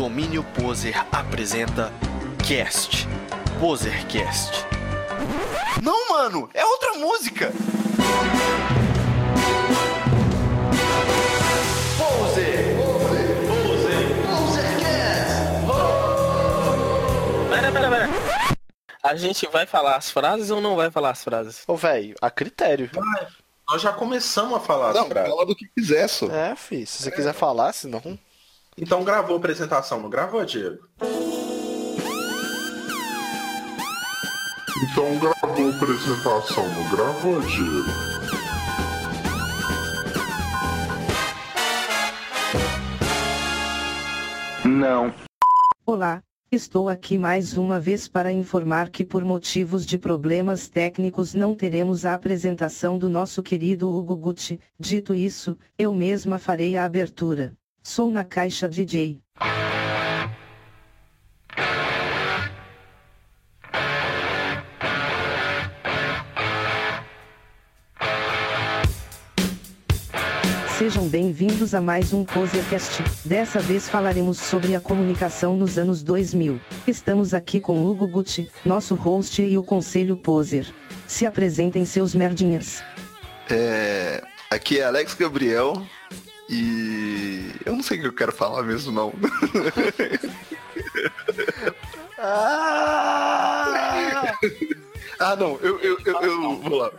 Domínio Poser apresenta Cast. Posercast. Não, mano, é outra música. Poser. Pera, pera, pera. A gente vai falar as frases ou não vai falar as frases? Ô, velho, a critério. Nós já começamos a falar as Não, frases. fala do que quiser, só. É, fi, se você quiser falar, senão. Então gravou a apresentação, não gravou, Diego? Então gravou a apresentação, não gravou, Diego? Não. Olá, estou aqui mais uma vez para informar que por motivos de problemas técnicos não teremos a apresentação do nosso querido Hugo Gucci. Dito isso, eu mesma farei a abertura. Sou na caixa DJ. Sejam bem-vindos a mais um Posercast. Dessa vez falaremos sobre a comunicação nos anos 2000. Estamos aqui com Hugo Gucci, nosso host e o Conselho Poser. Se apresentem seus merdinhas. É, aqui é Alex Gabriel e eu não sei o que eu quero falar mesmo não. Ah! ah não, eu, eu, eu, eu vou lá.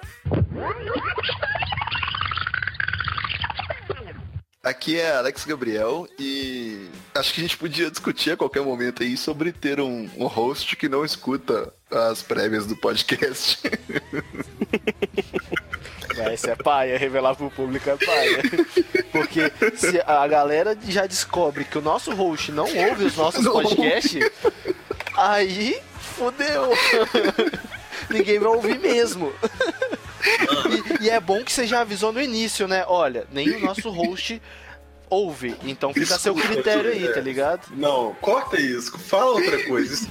Aqui é Alex Gabriel e acho que a gente podia discutir a qualquer momento aí sobre ter um, um host que não escuta as prévias do podcast. Vai, isso é paia, revelar pro público é paia. Porque se a galera já descobre que o nosso host não ouve os nossos Não. podcasts, aí fodeu. Ninguém vai ouvir mesmo. E, e é bom que você já avisou no início, né? Olha, nem o nosso host ouve. Então fica a seu critério aí, é. tá ligado? Não, corta isso, fala outra coisa. Isso-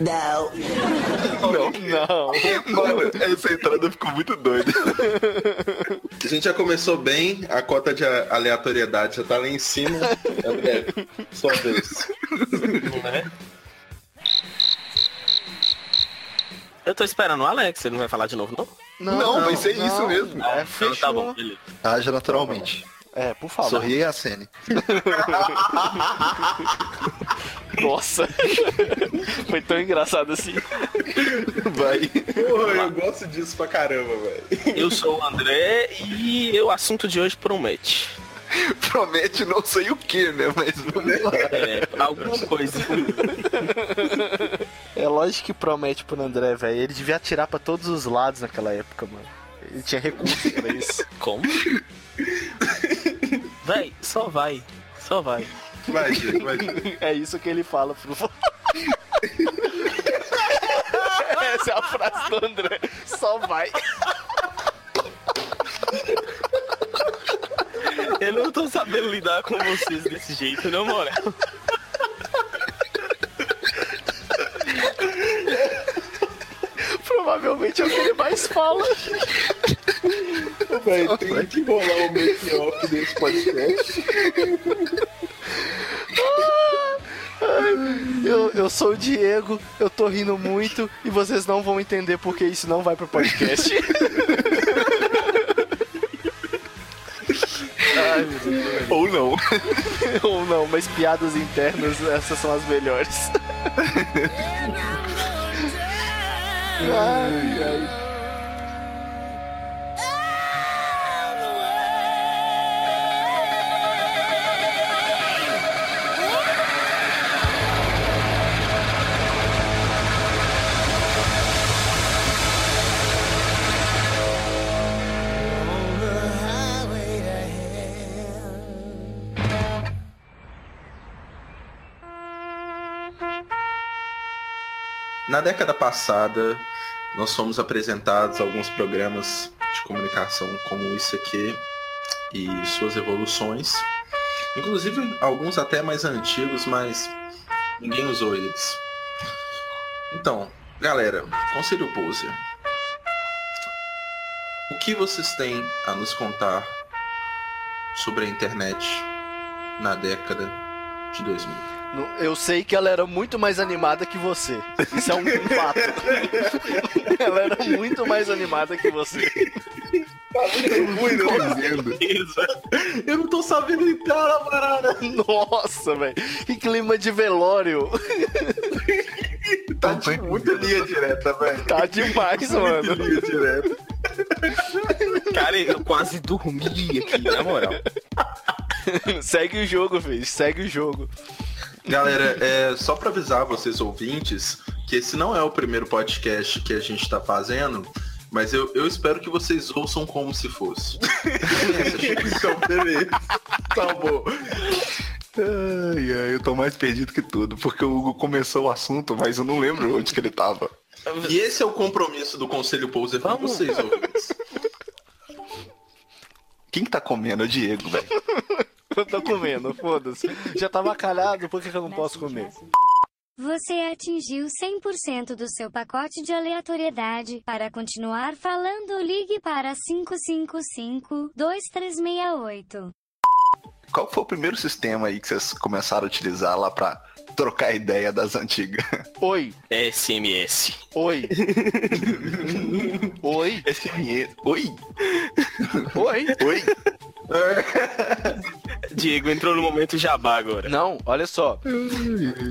não. Não. Mano, essa entrada ficou muito doida. A gente já começou bem, a cota de aleatoriedade já tá lá em cima. André, sua vez. Né? Eu tô esperando o Alex, ele não vai falar de novo, não? Não, vai ser isso mesmo. É, Então fechou. tá bom, beleza. Haja naturalmente. É, por favor. Sorria e acene. Nossa. Foi tão engraçado assim. Vai. Porra, eu gosto disso pra caramba, velho. Eu sou o André e o assunto de hoje promete. Promete não sei o que, né? Mas vamos lá. É, alguma coisa. É lógico que promete pro André, velho. Ele devia atirar pra todos os lados naquela época, mano. Ele tinha recurso pra isso. Como? Véi, só vai. Só vai. Vai, Diego, vai. Diego. É isso que ele fala pro Essa é a frase do André. Só vai. Eu não tô sabendo lidar com vocês desse jeito, não, moral. Provavelmente é o que ele mais fala. Véi, tem que rolar o make-off desse podcast. Eu, eu sou o Diego, eu tô rindo muito e vocês não vão entender porque isso não vai pro podcast. Ai, meu Deus. Ou não. Ou não, mas piadas internas, essas são as melhores. ai, ai. Na década passada, nós fomos apresentados alguns programas de comunicação como isso aqui e suas evoluções. Inclusive alguns até mais antigos, mas ninguém usou eles. Então, galera, Conselho Poser. O que vocês têm a nos contar sobre a internet na década de 2000. Eu sei que ela era muito mais animada que você. Isso é um, fato. ela era muito mais animada que você. Eu não tô sabendo entrar na parada. Nossa, velho. Que clima de velório. Tá de muita linha direta, velho. Tá demais, mano. Linha direta. Cara, eu quase dormi aqui, na moral. Segue o jogo, filho. Segue o jogo. Galera, é só pra avisar vocês ouvintes que esse não é o primeiro podcast que a gente tá fazendo, mas eu, eu espero que vocês ouçam como se fosse. Então, beleza. Tá bom. Ai, ai, eu tô mais perdido que tudo, porque o Hugo começou o assunto, mas eu não lembro onde que ele tava. E esse é o compromisso do Conselho Pouser com Vamos. vocês, ouvintes. Quem que tá comendo? É o Diego, velho. Eu tô comendo, foda-se. Já tava calhado, por que, que eu não posso comer? Você atingiu 100% do seu pacote de aleatoriedade. Para continuar falando, ligue para 555-2368. Qual foi o primeiro sistema aí que vocês começaram a utilizar lá pra trocar ideia das antigas? Oi, SMS. oi. oi, SMS. Oi? oi. Oi? Diego entrou no momento jabá agora. Não, olha só.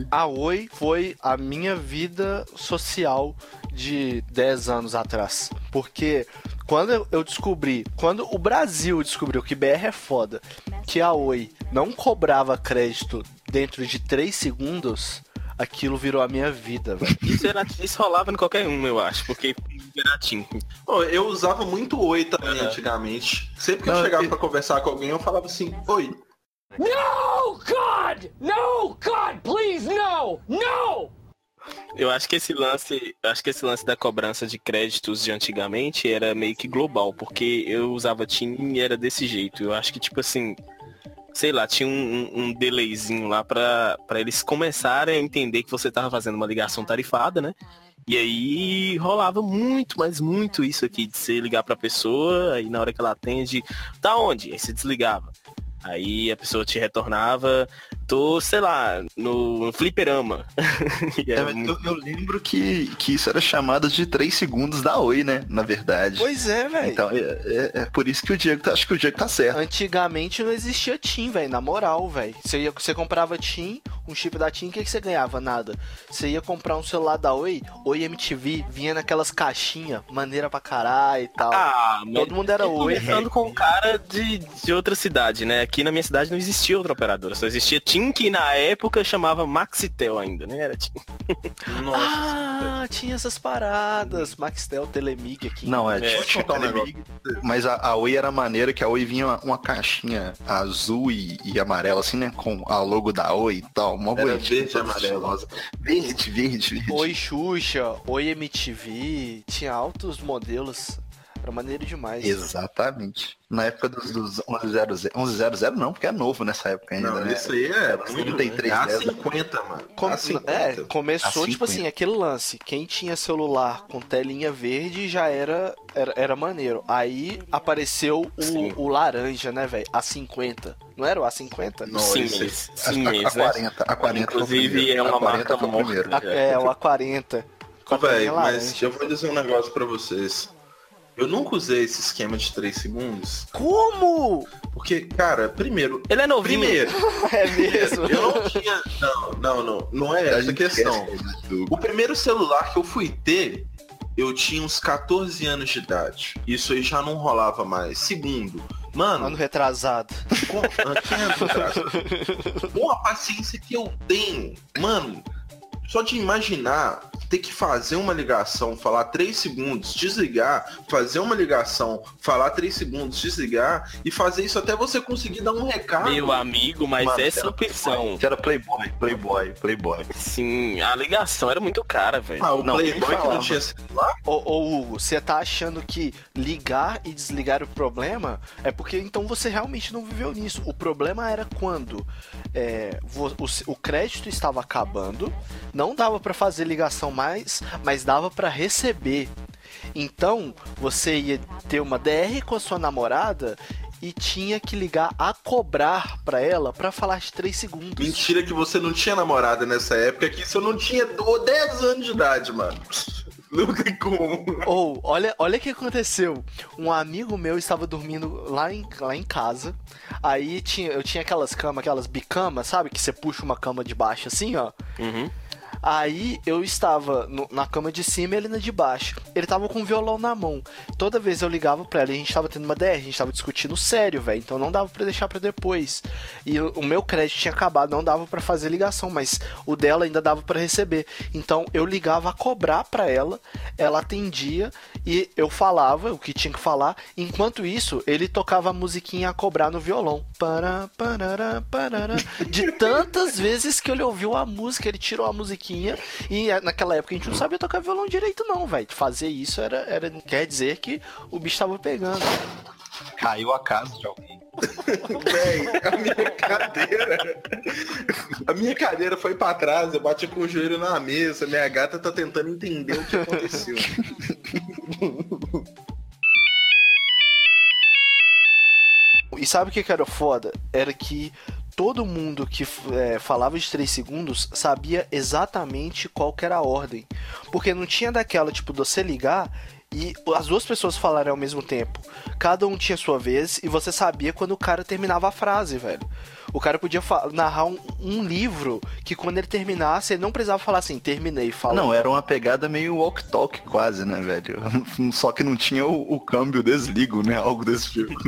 A Oi foi a minha vida social de 10 anos atrás. Porque quando eu- eu descobri, quando o Brasil descobriu que BR é foda, que a Oi não cobrava crédito dentro de 3 segundos, aquilo virou a minha vida, velho. Isso, era, isso rolava em qualquer um, eu acho, porque era Tim. Pô, eu usava muito oi também antigamente. Sempre que eu Não, chegava eu- pra conversar com alguém, eu falava assim, oi. No, God! No, God, please, no! No! Eu acho que esse lance, eu acho que esse lance da cobrança de créditos de antigamente era meio que global, porque eu usava TIM e era desse jeito. Eu acho que tipo assim, sei lá, tinha um, um, delayzinho lá pra eles começarem a entender que você tava fazendo uma ligação tarifada, né? E aí rolava muito, mas muito isso aqui de você ligar pra pessoa, aí na hora que ela atende, tá onde? Aí você desligava. Aí a pessoa te retornava, tô, sei lá, no, fliperama. É, muito- eu, eu lembro que, que isso era chamado de 3 segundos da Oi, né? Na verdade. Pois é, velho. Então é, é- é por isso que o Diego tá, acho que o Diego tá certo. Antigamente não existia TIM, velho, na moral, velho. Você, ia- você comprava TIM, um chip da TIM, o que, que você ganhava? Nada. Você ia comprar um celular da Oi, Oi MTV, vinha naquelas caixinhas, maneira pra caralho e tal. Ah, mas Todo mundo era eu Oi. conversando com um cara de, de outra cidade, né? Aqui na minha cidade não existia outra operadora, só existia TIM, que na época chamava Maxitel ainda, né? Era TIM. Ah, tinha essas paradas. Maxtel, Telemig aqui. Não, é, É, contar um mas a, a Oi era maneira que a Oi vinha uma, uma caixinha azul e, e amarela, assim, né? Com a logo da Oi e tal. Uma Era verde e estilosa. Verde, verde, verde. Oi Xuxa, Oi MTV, tinha altos modelos. Era maneiro demais. Exatamente. Na época dos, dos 1100, 1100 não, porque é novo nessa época ainda, Não, né? isso aí é Era muito... 33, É né? A50, mano. Com- A50. É, começou A tipo 50. assim, aquele lance. Quem tinha celular com telinha verde já era, era, era maneiro. Aí apareceu Sim. o, o laranja, né, velho? A 50. Não era o A50? Não, sim. A, Sim, a, mês, a né? 40, a 40 foi o Inclusive, é uma a 40 marca morta. é, o A40. Com a Ô, velho, telinha mas eu vou dizer um negócio pra vocês. Eu nunca usei esse esquema de 3 segundos, Como? porque, cara, primeiro... Ele é novinho. Primeiro, É mesmo? eu não tinha... Não, não, não. Não é A essa questão. O primeiro celular que eu fui ter, eu tinha uns 14 anos de idade. Isso aí já não rolava mais. Segundo, mano, Ano retrasado. com, com a paciência que eu tenho, mano, só de imaginar ter que fazer uma ligação, falar 3 segundos, desligar, fazer uma ligação, falar 3 segundos, desligar e fazer isso até você conseguir dar um recado. Meu amigo, mas Mano, essa era opção. Que era Playboy, Playboy, Playboy. Sim, a ligação era muito cara, velho. Ah, o Não, Playboy que não tinha celular? Ô, ô Hugo, você tá achando que ligar e desligar o problema é porque então você realmente não viveu nisso. O problema era quando é, o, o crédito estava acabando, não dava pra fazer ligação mais, mas dava pra receber. Então você ia ter uma DR com a sua namorada e tinha que ligar a cobrar pra ela pra falar de 3 segundos. Mentira que você não tinha namorada nessa época, que isso eu não tinha do- 10 anos de idade, mano. Não tem como. Ou, olha, olha o que aconteceu. Um amigo meu estava dormindo lá em, lá em casa. Aí tinha, eu tinha aquelas camas, aquelas bicamas, sabe? Que você puxa uma cama de baixo assim, ó. Uhum. Aí eu estava no- na cama de cima e ele na de baixo. Ele tava com o violão na mão. Toda vez eu ligava pra ela e a gente tava tendo uma DR, a gente tava discutindo sério, velho. Então não dava pra deixar pra depois. E o, o meu crédito tinha acabado, não dava pra fazer ligação, mas o dela ainda dava pra receber. Então eu ligava a cobrar pra ela, ela atendia e eu falava o que tinha que falar. Enquanto isso, ele tocava a musiquinha a cobrar no violão. Pará, parará, parará. De tantas vezes que ele ouviu a música, ele tirou a musiquinha. E é, naquela época a gente não sabia tocar violão direito, não, velho. Fazer isso era, era. Quer dizer que o bicho tava pegando. Caiu a casa de alguém. Véi, a minha cadeira. A minha cadeira foi pra trás, eu bati com o joelho na mesa. Minha gata tá tentando entender o que aconteceu. E sabe o que, que era foda? Era que todo mundo que é, falava de 3 segundos sabia exatamente qual era a ordem. Porque não tinha daquela, tipo, de você ligar e as duas pessoas falarem ao mesmo tempo. Cada um tinha sua vez e você sabia quando o cara terminava a frase, velho. O cara podia narrar um, um livro que quando ele terminasse, ele não precisava falar assim, terminei, fala. Não, era uma pegada meio walk-talk quase, né, velho? Só que não tinha o, o câmbio desligo, né? Algo desse tipo.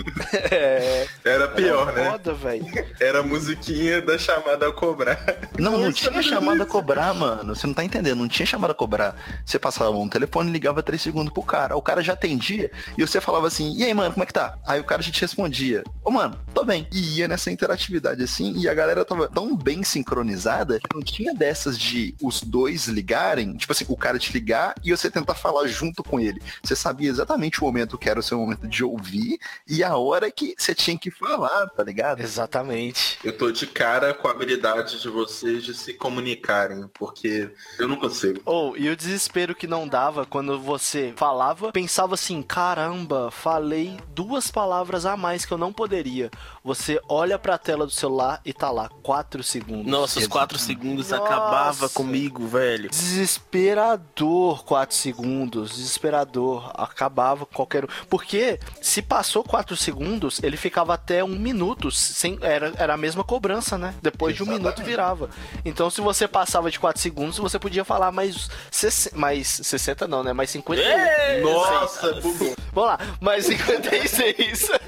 É, Era pior, era né? foda, velho. Era a musiquinha da chamada a cobrar. Não, não tinha chamada a cobrar, mano. Você não tá entendendo, não tinha chamada a cobrar. Você passava um telefone e ligava três segundos pro cara. O cara já atendia e você falava assim, e aí, mano, como é que tá? Aí o cara já te respondia, ô mano, tô bem. E ia nessa interatividade assim, e a galera tava tão bem sincronizada que não tinha dessas de os dois ligarem, tipo assim, o cara te ligar e você tentar falar junto com ele. Você sabia exatamente o momento que era o seu momento de ouvir e a hora que você tinha que falar, tá ligado? Exatamente. Eu tô de cara com a habilidade de vocês de se comunicarem, porque eu não consigo. Ou, e o desespero que não dava quando você falava, pensava assim, caramba, falei duas palavras a mais que eu não poderia. Você olha pra tela do celular e tá lá, 4 segundos. Nossa, os 4 segundos Nossa. acabava comigo, velho. Desesperador 4 segundos, desesperador, acabava com qualquer um. Porque se passou 4 segundos, ele ficava até um minuto, sem, era, era a mesma cobrança, né? Depois de um minuto virava. Então se você passava de 4 segundos, você podia falar mais, 60, mais 60 não, né? Mais 51. Nossa, bugou. Vamos lá, mais 56.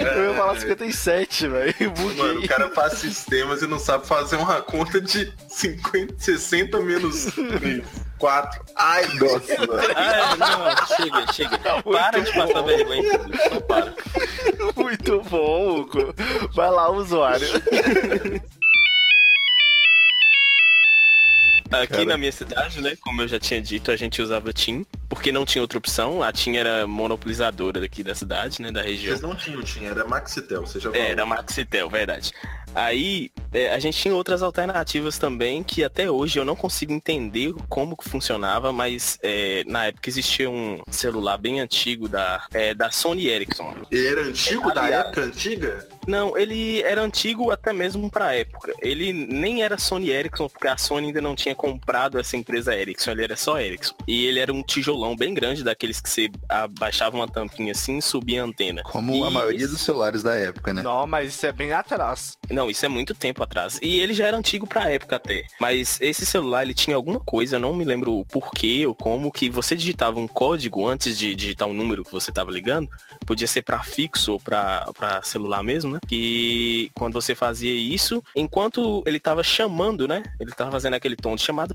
Eu ia falar 57, velho. Mano, o cara faz sistemas e não sabe fazer uma conta de 50, 60 menos 3, 4. Ai, nossa, mano. Ah, não, chega, chega. Para de passar vergonha. Só para. Muito bom, Hugo. Vai lá, usuário. Aqui na minha cidade, né, como eu já tinha dito, a gente usava TIM, porque não tinha outra opção. A TIM era monopolizadora daqui da cidade, né, da região. Vocês não tinham, tinha, era Maxitel, você já falou. É, era Maxitel, verdade. Aí, é, a gente tinha outras alternativas também, que até hoje eu não consigo entender como que funcionava, mas é, na época existia um celular bem antigo da, é, da Sony Ericsson. Ele era antigo, da Aliás. época antiga? Não, ele era antigo até mesmo pra época. Ele nem era Sony Ericsson, porque a Sony ainda não tinha comprado essa empresa Ericsson, ele era só Ericsson. E ele era um tijolão bem grande, daqueles que você abaixava uma tampinha assim e subia a antena. Como a E maioria esse- dos celulares da época, né? Não, mas isso é bem atrás. Não, isso é muito tempo atrás. E ele já era antigo pra época até. Mas esse celular, ele tinha alguma coisa, eu não me lembro o porquê ou como, que você digitava um código antes de digitar o número que você tava ligando. Podia ser pra fixo ou pra, pra celular mesmo, né? Que quando você fazia isso, enquanto ele tava chamando, né? Ele tava fazendo aquele tom de chamada.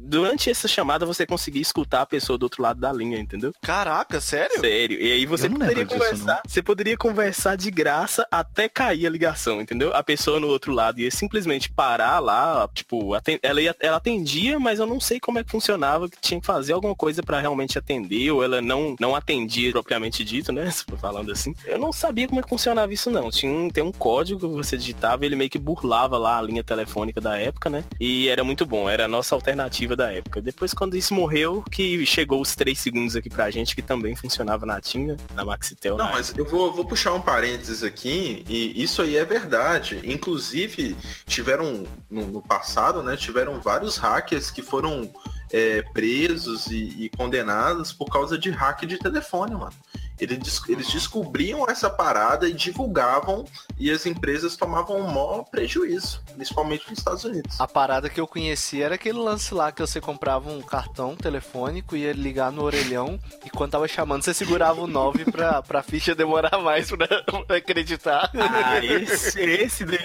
Durante essa chamada, você conseguia escutar a pessoa do outro lado da linha, entendeu? Caraca, sério? Sério. E aí você não poderia disso, conversar. Você poderia conversar de graça até cair a ligação, entendeu? A pessoa pessoa no outro lado ia simplesmente parar lá, tipo, ela, ia, ela atendia, mas eu não sei como é que funcionava, que tinha que fazer alguma coisa pra realmente atender, ou ela não, não atendia propriamente dito, né? Falando assim. Eu não sabia como é que funcionava isso, não. Tinha um, tem um código que você digitava, ele meio que burlava lá a linha telefônica da época, né? E era muito bom, era a nossa alternativa da época. Depois, quando isso morreu, que chegou os três segundos aqui pra gente, que também funcionava na Tinha, na Maxitel. Não, mas eu vou, vou puxar um parênteses aqui, e isso aí é verdade. Inclusive, tiveram, no, no passado, né, tiveram vários hackers que foram é, presos e, e condenados por causa de hack de telefone, mano. Eles, eles descobriam essa parada e divulgavam, e as empresas tomavam um maior prejuízo, principalmente nos Estados Unidos. A parada que eu conheci era aquele lance lá que você comprava um cartão telefônico, ia ligar no orelhão e quando tava chamando, você segurava o 9 pra, pra ficha demorar mais pra, pra acreditar. Ah, esse, esse daí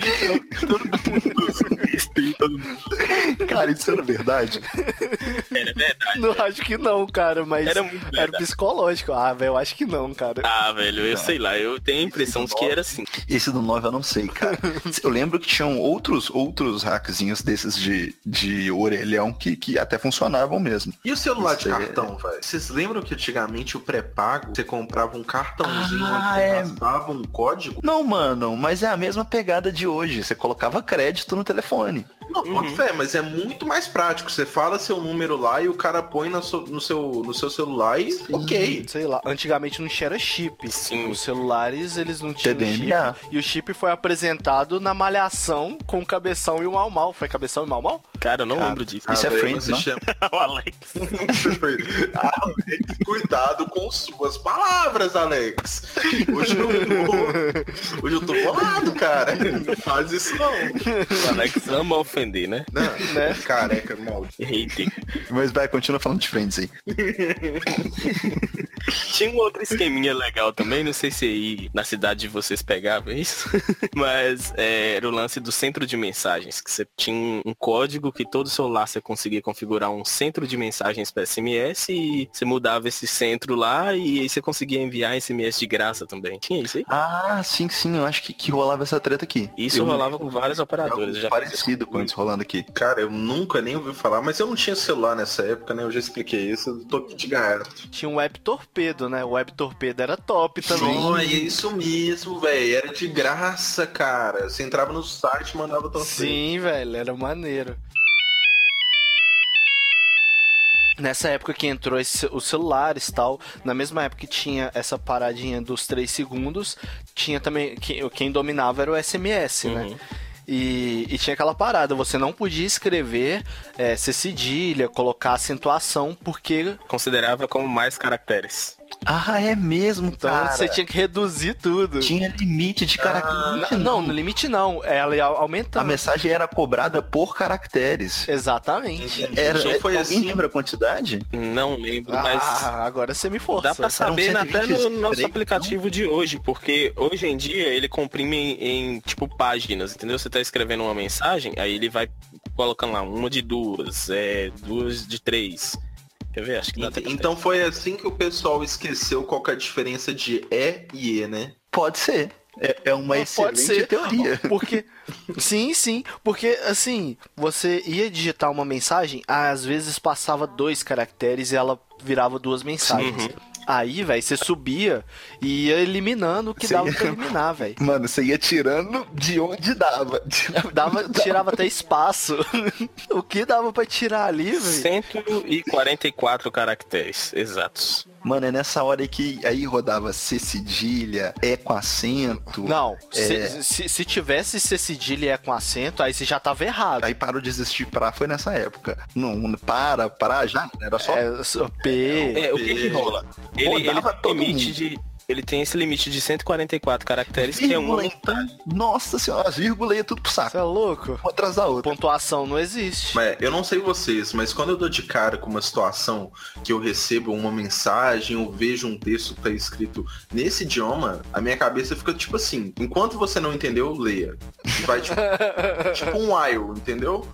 todo mundo esse daí todo mundo- Cara, isso era verdade. Era verdade. Não acho que não, cara, mas Era muito era psicológico. Ah, velho, eu acho que não, cara. Ah, velho, eu sei lá, eu tenho a impressão de que era assim. Esse do 9 eu não sei, cara. Eu lembro que tinham outros, outros hackzinhos desses de, de orelhão que, que até funcionavam mesmo. E o celular de é- cartão, velho? Vocês lembram que antigamente o pré-pago, você comprava um cartãozinho Ah, onde você é. um código? Não, mano, mas é a mesma pegada de hoje. Você colocava crédito no telefone. Não, Uhum. fé, mas é muito mais prático. Você fala seu número lá e o cara põe no seu, no seu, no seu celular e ok. Sei lá, antigamente não tinha era chip. Sim. Os celulares, eles não tinham TDMA. chip. E o chip foi apresentado na malhação com o Cabeção e o Mal Mal. Foi Cabeção e Mal Mal? Cara, eu não Cara, lembro disso. Isso é Friends, não? chama- o Alex. Alex, cuidado com suas palavras, Alex. Hoje eu tô, hoje eu tô bolado, cara. Não faz isso não. O Alex ama ofender, né? Não, Né? Careca, mal. Hater. Mas vai, continua falando de Friends aí. Tinha um outro esqueminha legal também, não sei se aí na cidade de vocês pegavam isso, mas é, era o lance do centro de mensagens, que você tinha um, código que todo celular você conseguia configurar um centro de mensagens para SMS e você mudava esse centro lá e aí você conseguia enviar SMS de graça também. Tinha isso aí? Ah, sim, sim, eu acho que, que rolava essa treta aqui. Isso Eu- rolava com várias operadoras. algo Já parecido com isso rolando aqui. Cara, eu nunca nem ouvi falar, mas eu não tinha celular nessa época, né? Eu já expliquei isso, eu tô aqui de gaiato. Tinha um Web Torpedo, né? O Web Torpedo era top também. Não, é isso mesmo, velho. Era de graça, cara. Você entrava no site e mandava torcer. Sim, velho, era maneiro. Nessa época que entrou esse- os celulares e tal, na mesma época que tinha essa paradinha dos 3 segundos, tinha também. que- Quem dominava era o SMS, né? E, e tinha aquela parada, você não podia escrever, é, ser cedilha, colocar acentuação, porque considerava como mais caracteres. Ah, é mesmo, então cara. você tinha que reduzir tudo. Tinha limite de caracteres. Não, no limite não, ela ia A aumentando. mensagem era cobrada por caracteres. Exatamente. Era, Então foi alguém assim. lembra a quantidade? Não lembro, mas Ah, agora você me força. Dá pra saber até no 123, nosso aplicativo de hoje, porque hoje em dia ele comprime em, em, tipo páginas, entendeu? Você tá escrevendo uma mensagem, aí ele vai colocando lá uma de duas, é, duas de três. Quer ver? Acho que dá até Então foi assim que o pessoal esqueceu qual que é a diferença de E e E, né? Pode ser. É, é uma pode excelente ser. teoria. Porque. Sim, sim. Porque, assim, você ia digitar uma mensagem, às vezes passava dois caracteres e ela virava duas mensagens. Aí, velho, você subia e ia eliminando o que Sim. dava pra eliminar, velho. Mano, você ia tirando de onde dava. Tirava Dava, tirava até espaço. o que dava pra tirar ali, velho? 144 caracteres exatos. Mano, é nessa hora aí que aí rodava C cedilha, E com acento. Não, se, É. se, se tivesse C cedilha e é com acento, aí você já tava errado. Aí parou de existir pra, foi nessa época. Não, para, para, já, era só. É, só P. É, o que que rola? Ele, ele tem todo limite mundo. de. Ele tem esse limite de 144 caracteres, que é Vírgula, uma. então, nossa senhora, as vírgulas tudo pro saco. Você é louco? Uma atrás da outra. Pontuação não existe. Mas eu não sei vocês, mas quando eu dou de cara com uma situação que eu recebo uma mensagem ou vejo um texto que tá escrito nesse idioma, a minha cabeça fica tipo assim, enquanto você não entendeu, leia. Vai tipo, tipo um while, entendeu?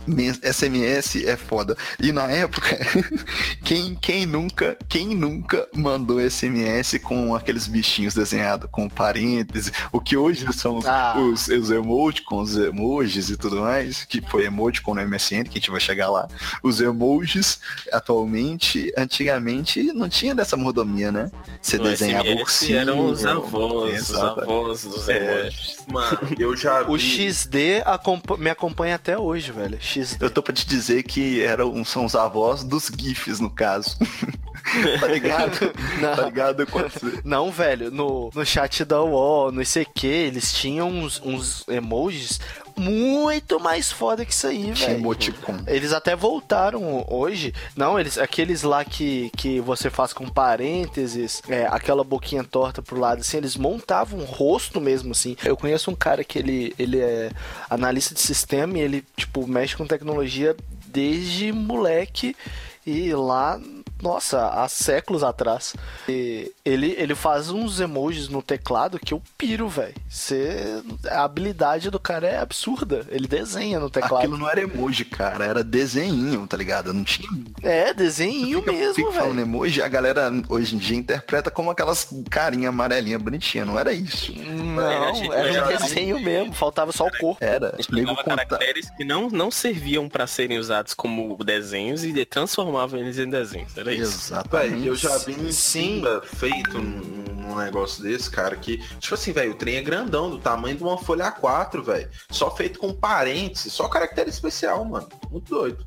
SMS é foda. E na época, quem, quem nunca, quem nunca mandou SMS com aqueles bichinhos bichinhos desenhados com parênteses, o que hoje são os, Ah. os, os emoticons, os emojis e tudo mais, que foi emoticon no MSN, que a gente vai chegar lá. Os emojis, atualmente, antigamente, não tinha dessa mordomia, né? Você desenhava SMS ursinho. eram os avós, os avós dos É. emojis. Mano, eu já vi. O XD acompa- me acompanha até hoje, velho. XD. Eu tô pra te dizer que eram, são os avós dos GIFs, no caso. tá ligado? Não. Tá ligado? Quando Não, velho, no, no chat da UOL, no ICQ, eles tinham uns, uns emojis muito mais foda que isso aí, velho. emoticon. Eles até voltaram hoje. Não, eles aqueles lá que, que você faz com parênteses, é, aquela boquinha torta pro lado, assim, eles montavam um rosto mesmo, assim. Eu conheço um cara que ele, ele é analista de sistema e ele, tipo, mexe com tecnologia desde moleque e lá, nossa, há séculos atrás. E ele, ele faz uns emojis no teclado que eu piro, velho. A habilidade do cara é absurda. Ele desenha no teclado. Aquilo não era emoji, cara, era desenho, tá ligado? Não tinha. É, desenho Fica- mesmo, fica falando velho. emoji, a galera hoje em dia interpreta como aquelas carinha amarelinha bonitinha, não era isso. Não, era um desenho mesmo, faltava só o corpo. Era, A gente nego pegava conta... caracteres que não, não serviam pra serem usados como desenhos e transformavam eles em desenhos. Era isso. Exatamente. Véi, eu já vi um Sim. Simba feito num, num negócio desse, cara, que, tipo assim, velho, o trem é grandão, do tamanho de uma folha A4, velho. Só feito com parênteses, só caractere especial, mano. Muito doido.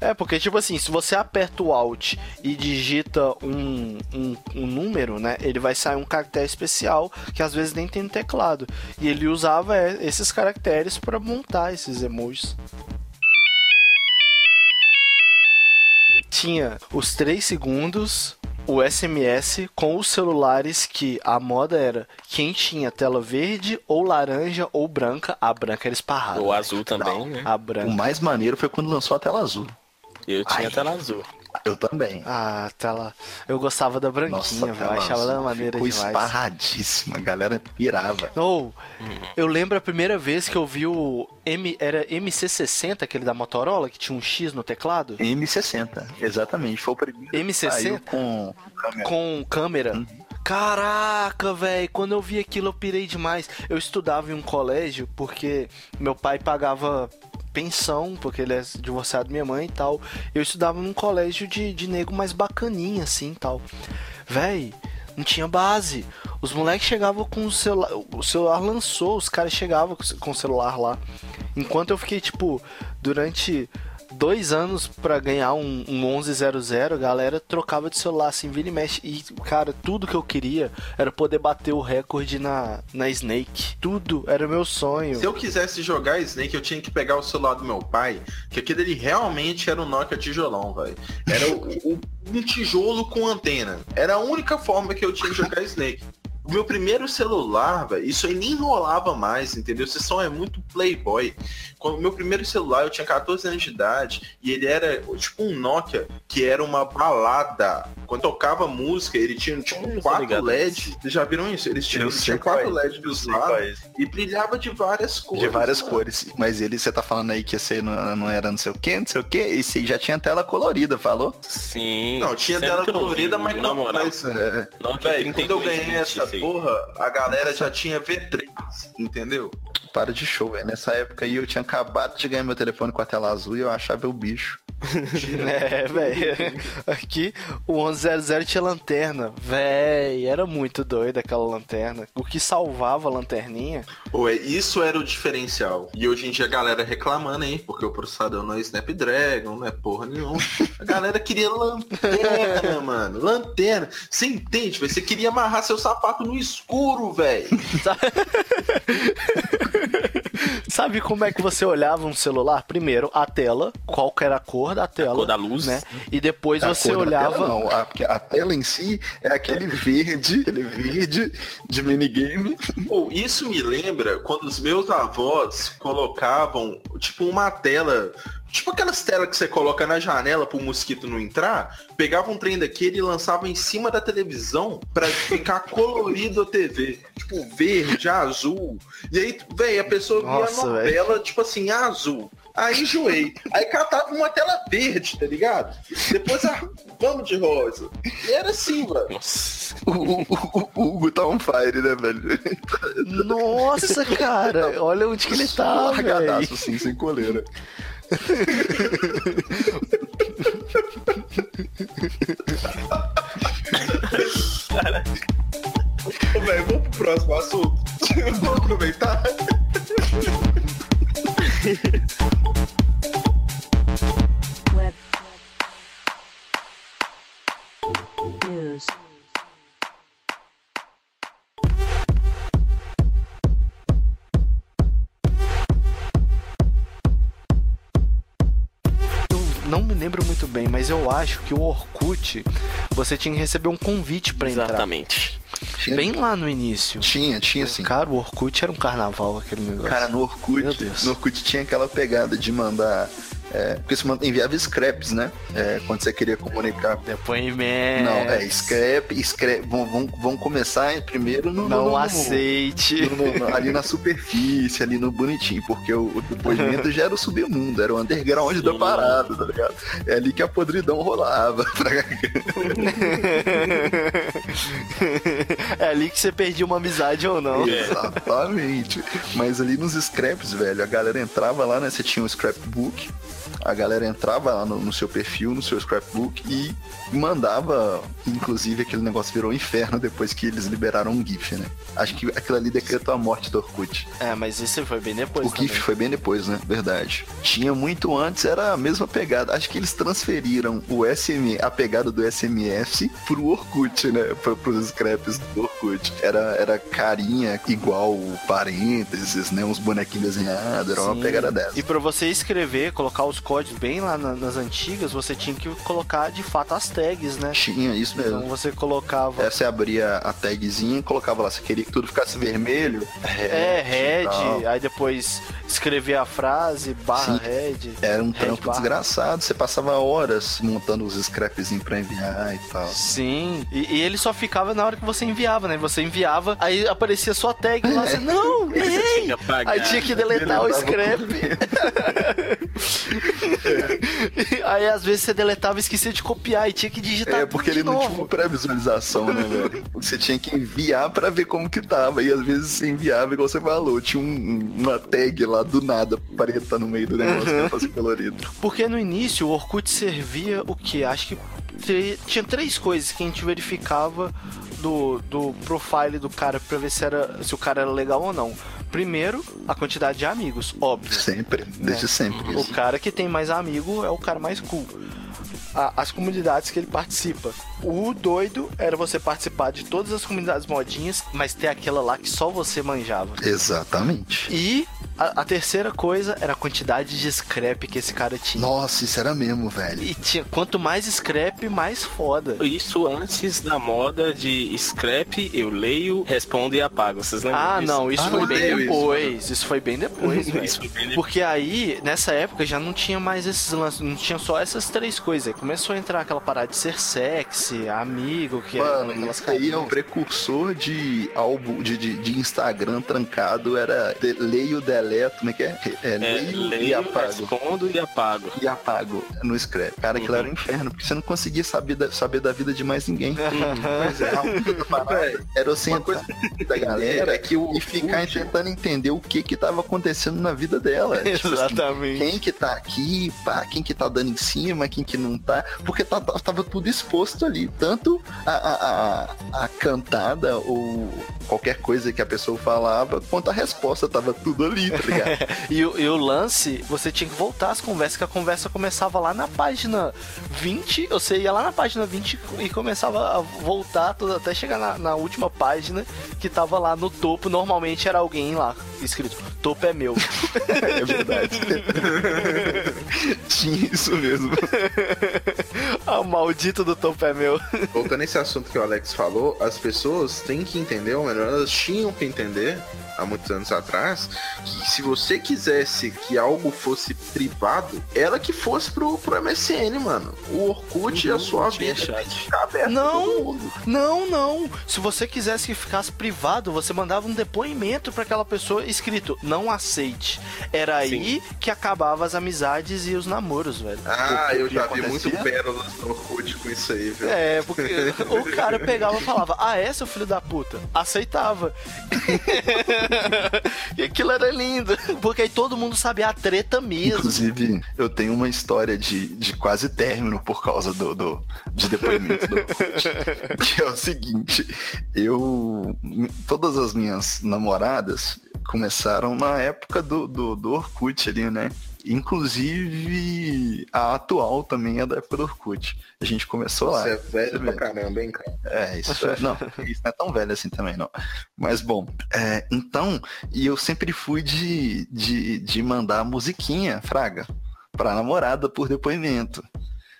É, porque, tipo assim, se você aperta o Alt e digita um, um, um número, né? Ele vai sair um caractere especial que às vezes nem tem no teclado. E ele usava é, esses caracteres pra montar esses emojis. Tinha os 3 segundos, o SMS com os celulares que a moda era quem tinha tela verde ou laranja ou branca. A branca era esparrada. Ou azul também, né? A O branca. mais maneiro foi quando lançou a tela azul. Eu tinha Ai. tela azul. Eu também. Ah, tela. Eu gostava da branquinha, Nossa, tela Eu achava ela maneira ficou demais. esparradíssima, a galera pirava. Ou, eu lembro a primeira vez que eu vi o M, era MC60, aquele da Motorola, que tinha um X no teclado, M60, exatamente. Foi o primeiro que M60? saiu com câmera. com câmera. Caraca, velho, quando eu vi aquilo eu pirei demais. Eu estudava em um colégio porque meu pai pagava pensão, porque ele é divorciado minha mãe e tal. Eu estudava num colégio de, de nego mais bacaninha, assim tal. Véi, não tinha base. Os moleques chegavam com o celular. O celular lançou, os caras chegavam com o celular lá. Enquanto eu fiquei, tipo, durante dois anos pra ganhar um, um 1100, a galera trocava de celular assim, vira e mexe. E, cara, tudo que eu queria era poder bater o recorde na, na Snake. Tudo era meu sonho. Se eu quisesse jogar Snake, eu tinha que pegar o celular do meu pai, que aquele ali realmente era um Nokia tijolão, velho. Era o, o- um tijolo com antena. Era a única forma que eu tinha de jogar Snake. O meu primeiro celular, velho, isso aí nem rolava mais, entendeu? Você só é muito playboy. Quando o meu primeiro celular, eu tinha 14 anos de idade e ele era tipo um Nokia que era uma balada. Quando tocava música, ele tinha tipo Eu tô quatro. LEDs. Vocês já viram isso? Eles tinham, sei tinham quatro é. LEDs dos lados é. e brilhava de várias cores. De várias cores. Mas ele, você tá falando aí que esse não, não era não sei o que, não sei o que, esse aí já tinha tela colorida, falou? Sim. Não, tinha tela não colorida, mas na não. moral. Mas, É, Nokia véi, quando eu 32, ganhei essa porra, a galera já tinha V3, entendeu? para de show, velho. Nessa época aí eu tinha acabado de ganhar meu telefone com a tela azul e eu achava o bicho. É, velho. Aqui o 1100 tinha lanterna. Véi, era muito doido aquela lanterna. O que salvava a lanterninha. Ué, isso era o diferencial. E hoje em dia a galera reclamando aí, porque o processador não é Snapdragon, não é porra nenhuma. A galera queria lanterna, mano. Lanterna. Você entende, velho? Você queria amarrar seu sapato no escuro, velho. Sabe como é que você olhava um celular? Primeiro, a tela, qual que era a cor da tela. cor da luz. né? E depois A você cor da olhava. Tela, não, a, porque a tela em si é aquele verde, aquele verde de minigame. Ou isso me lembra quando os meus avós colocavam, tipo, uma tela. Tipo aquelas telas que você coloca na janela pro mosquito não entrar, pegava um trem daquele e lançava em cima da televisão pra ficar colorido a TV. Tipo, verde, azul. E aí, velho, a pessoa via Nossa, a novela, tipo assim, azul. Aí enjoei. Aí catava uma tela verde, tá ligado? Depois, ah, vamos de rosa. E era assim, velho. O, o- o- o Hugo tá on fire, né, velho? Nossa, cara, olha onde que ele tá, velho. Largadaço, assim, sem coleira. Ô, velho, vamos pro próximo assunto. vamos aproveitar. Mas eu acho que o Orkut, você tinha que receber um convite pra entrar. Exatamente. Bem lá no início. Tinha, tinha sim. Cara, o Orkut era um carnaval aquele negócio. Cara, no Meu Orkut, Deus. no Orkut tinha aquela pegada de mandar. É, porque você enviava scraps, né? É, quando você queria comunicar. Depoimento. Não, é scrap, scrap. Vão, vão, vão começar primeiro no. Não no- no- aceite. no- ali na superfície, ali no bonitinho, porque o, o depoimento já era o submundo, era o underground da parada, tá ligado? É ali que a podridão rolava. é ali que você perdia uma amizade ou não. Exatamente. Mas ali nos scraps, velho, a galera entrava lá, né? Você tinha um scrapbook. A galera entrava lá no, no seu perfil, no seu scrapbook e mandava, inclusive aquele negócio virou um inferno depois que eles liberaram um GIF, né? Acho que aquilo ali decretou a morte do Orkut. É, mas isso foi bem depois O GIF também. foi bem depois, né? Verdade. Tinha muito antes, era a mesma pegada. Acho que eles transferiram o SM, a pegada do SMS pro Orkut, né? Pro, pros scraps do Orkut. Era, era carinha igual parênteses, né? Uns bonequinhos desenhados, era uma Sim. pegada dessa. E pra você escrever, colocar os códigos bem lá na- nas antigas, você tinha que colocar de fato as tags, né? Tinha isso mesmo. Então você colocava. Aí você abria a tagzinha e colocava lá. Você queria que tudo ficasse vermelho? É, head, tal. aí depois escrever a frase, barra Sim. head. Era um trampo barra. desgraçado. Você passava horas montando os scrapzinhos pra enviar e tal. Sim, e, e ele só ficava na hora que você enviava, né? Você enviava, aí aparecia sua tag lá, você, não, errei! Aí tinha que deletar o scrap. aí às vezes você deletava e esquecia de copiar e tinha que digitar É, porque ele não tinha novo. pré-visualização, né, velho? Você tinha que enviar pra ver como que tava. E às vezes você enviava, igual você falou, tinha um- uma tag lá do nada pra estar no meio do negócio que ia fazer colorido. Porque no início o Orkut servia o que? Acho que tinha três coisas que a gente verificava do, do profile do cara pra ver se, era, se o cara era legal ou não. Primeiro, a quantidade de amigos, óbvio. Sempre, desde sempre. O cara que tem mais amigo é o cara mais cool. A- as comunidades que ele participa. O doido era você participar de todas as comunidades modinhas, mas ter aquela lá que só você manjava. Exatamente. E a, a terceira coisa era a quantidade de scrap que esse cara tinha. Nossa, isso era mesmo, velho. E tinha, quanto mais scrap, mais foda. Isso antes da moda de scrap, eu leio, respondo e apago. Vocês lembram Ah, disso? não, isso Ah, bem odeio isso, depois. Isso, foi bem depois, velho. Isso foi bem depois. Porque aí, nessa época, já não tinha mais esses lances, não tinha só essas três coisas. Aí começou a entrar aquela parada de ser sexy, amigo, que era Mano, aquelas isso aí é o precursor de álbum, de, de, de Instagram trancado, era de, leio, deleto, como é que é? É, É, leio, e leio, apago. respondo e apago. E apago no scrap. Cara, aquilo Uhum. era um inferno, porque você não conseguia saber da, saber da vida de mais ninguém. Pois é, parada era você entrar da galera é que o e ficar tentando entender o que que tava acontecendo na vida dela. Tipo assim, Exatamente. quem que tá aqui, pá, quem que tá dando em cima, quem que não tá, porque tá- tava tudo exposto ali, tanto a, a, a, a cantada ou qualquer coisa que a pessoa falava, quanto a resposta, tava tudo ali, tá ligado? E, o- e o lance, você tinha que voltar às conversas, que a conversa começava lá na página 20, você ia lá na página 20 e começava a voltar até chegar na, na última página, que tava lá no topo, normalmente era alguém lá, escrito, topo é meu. é verdade. Tinha isso mesmo. ah, maldito do topo é meu. Voltando nesse assunto que o Alex falou, as pessoas têm que entender, ou melhor, elas tinham que entender, há muitos anos atrás, que se você quisesse que algo fosse privado, ela que fosse pro, pro MSN, mano. O Orkut e a sua tinha vida chat. Não, mundo. não, não. Se você quisesse que ficasse privado, você mandava um depoimento pra aquela pessoa escrito não aceite. Era aí que acabava as amizades e os namoros, velho. Ah, eu já que vi muito acontecia? pérolas no Orkut com isso aí, viu? É, porque o cara pegava e falava, ah, é, seu filho da puta? Aceitava. e aquilo era lindo, porque aí todo mundo sabia a treta mesmo. Inclusive, eu tenho uma história de, de quase término por causa do, do de depoimento do Orkut, que é o seguinte, eu todas as minhas namoradas começaram na época do, do, do Orkut ali, né? Inclusive, a atual também é da época do Orkut. A gente começou lá. Você é velho pra caramba, hein, cara? É, isso é, não, isso não é tão velho assim também, não. Mas bom, é, então, e eu sempre fui de, de, de mandar musiquinha, Fraga, pra namorada por depoimento.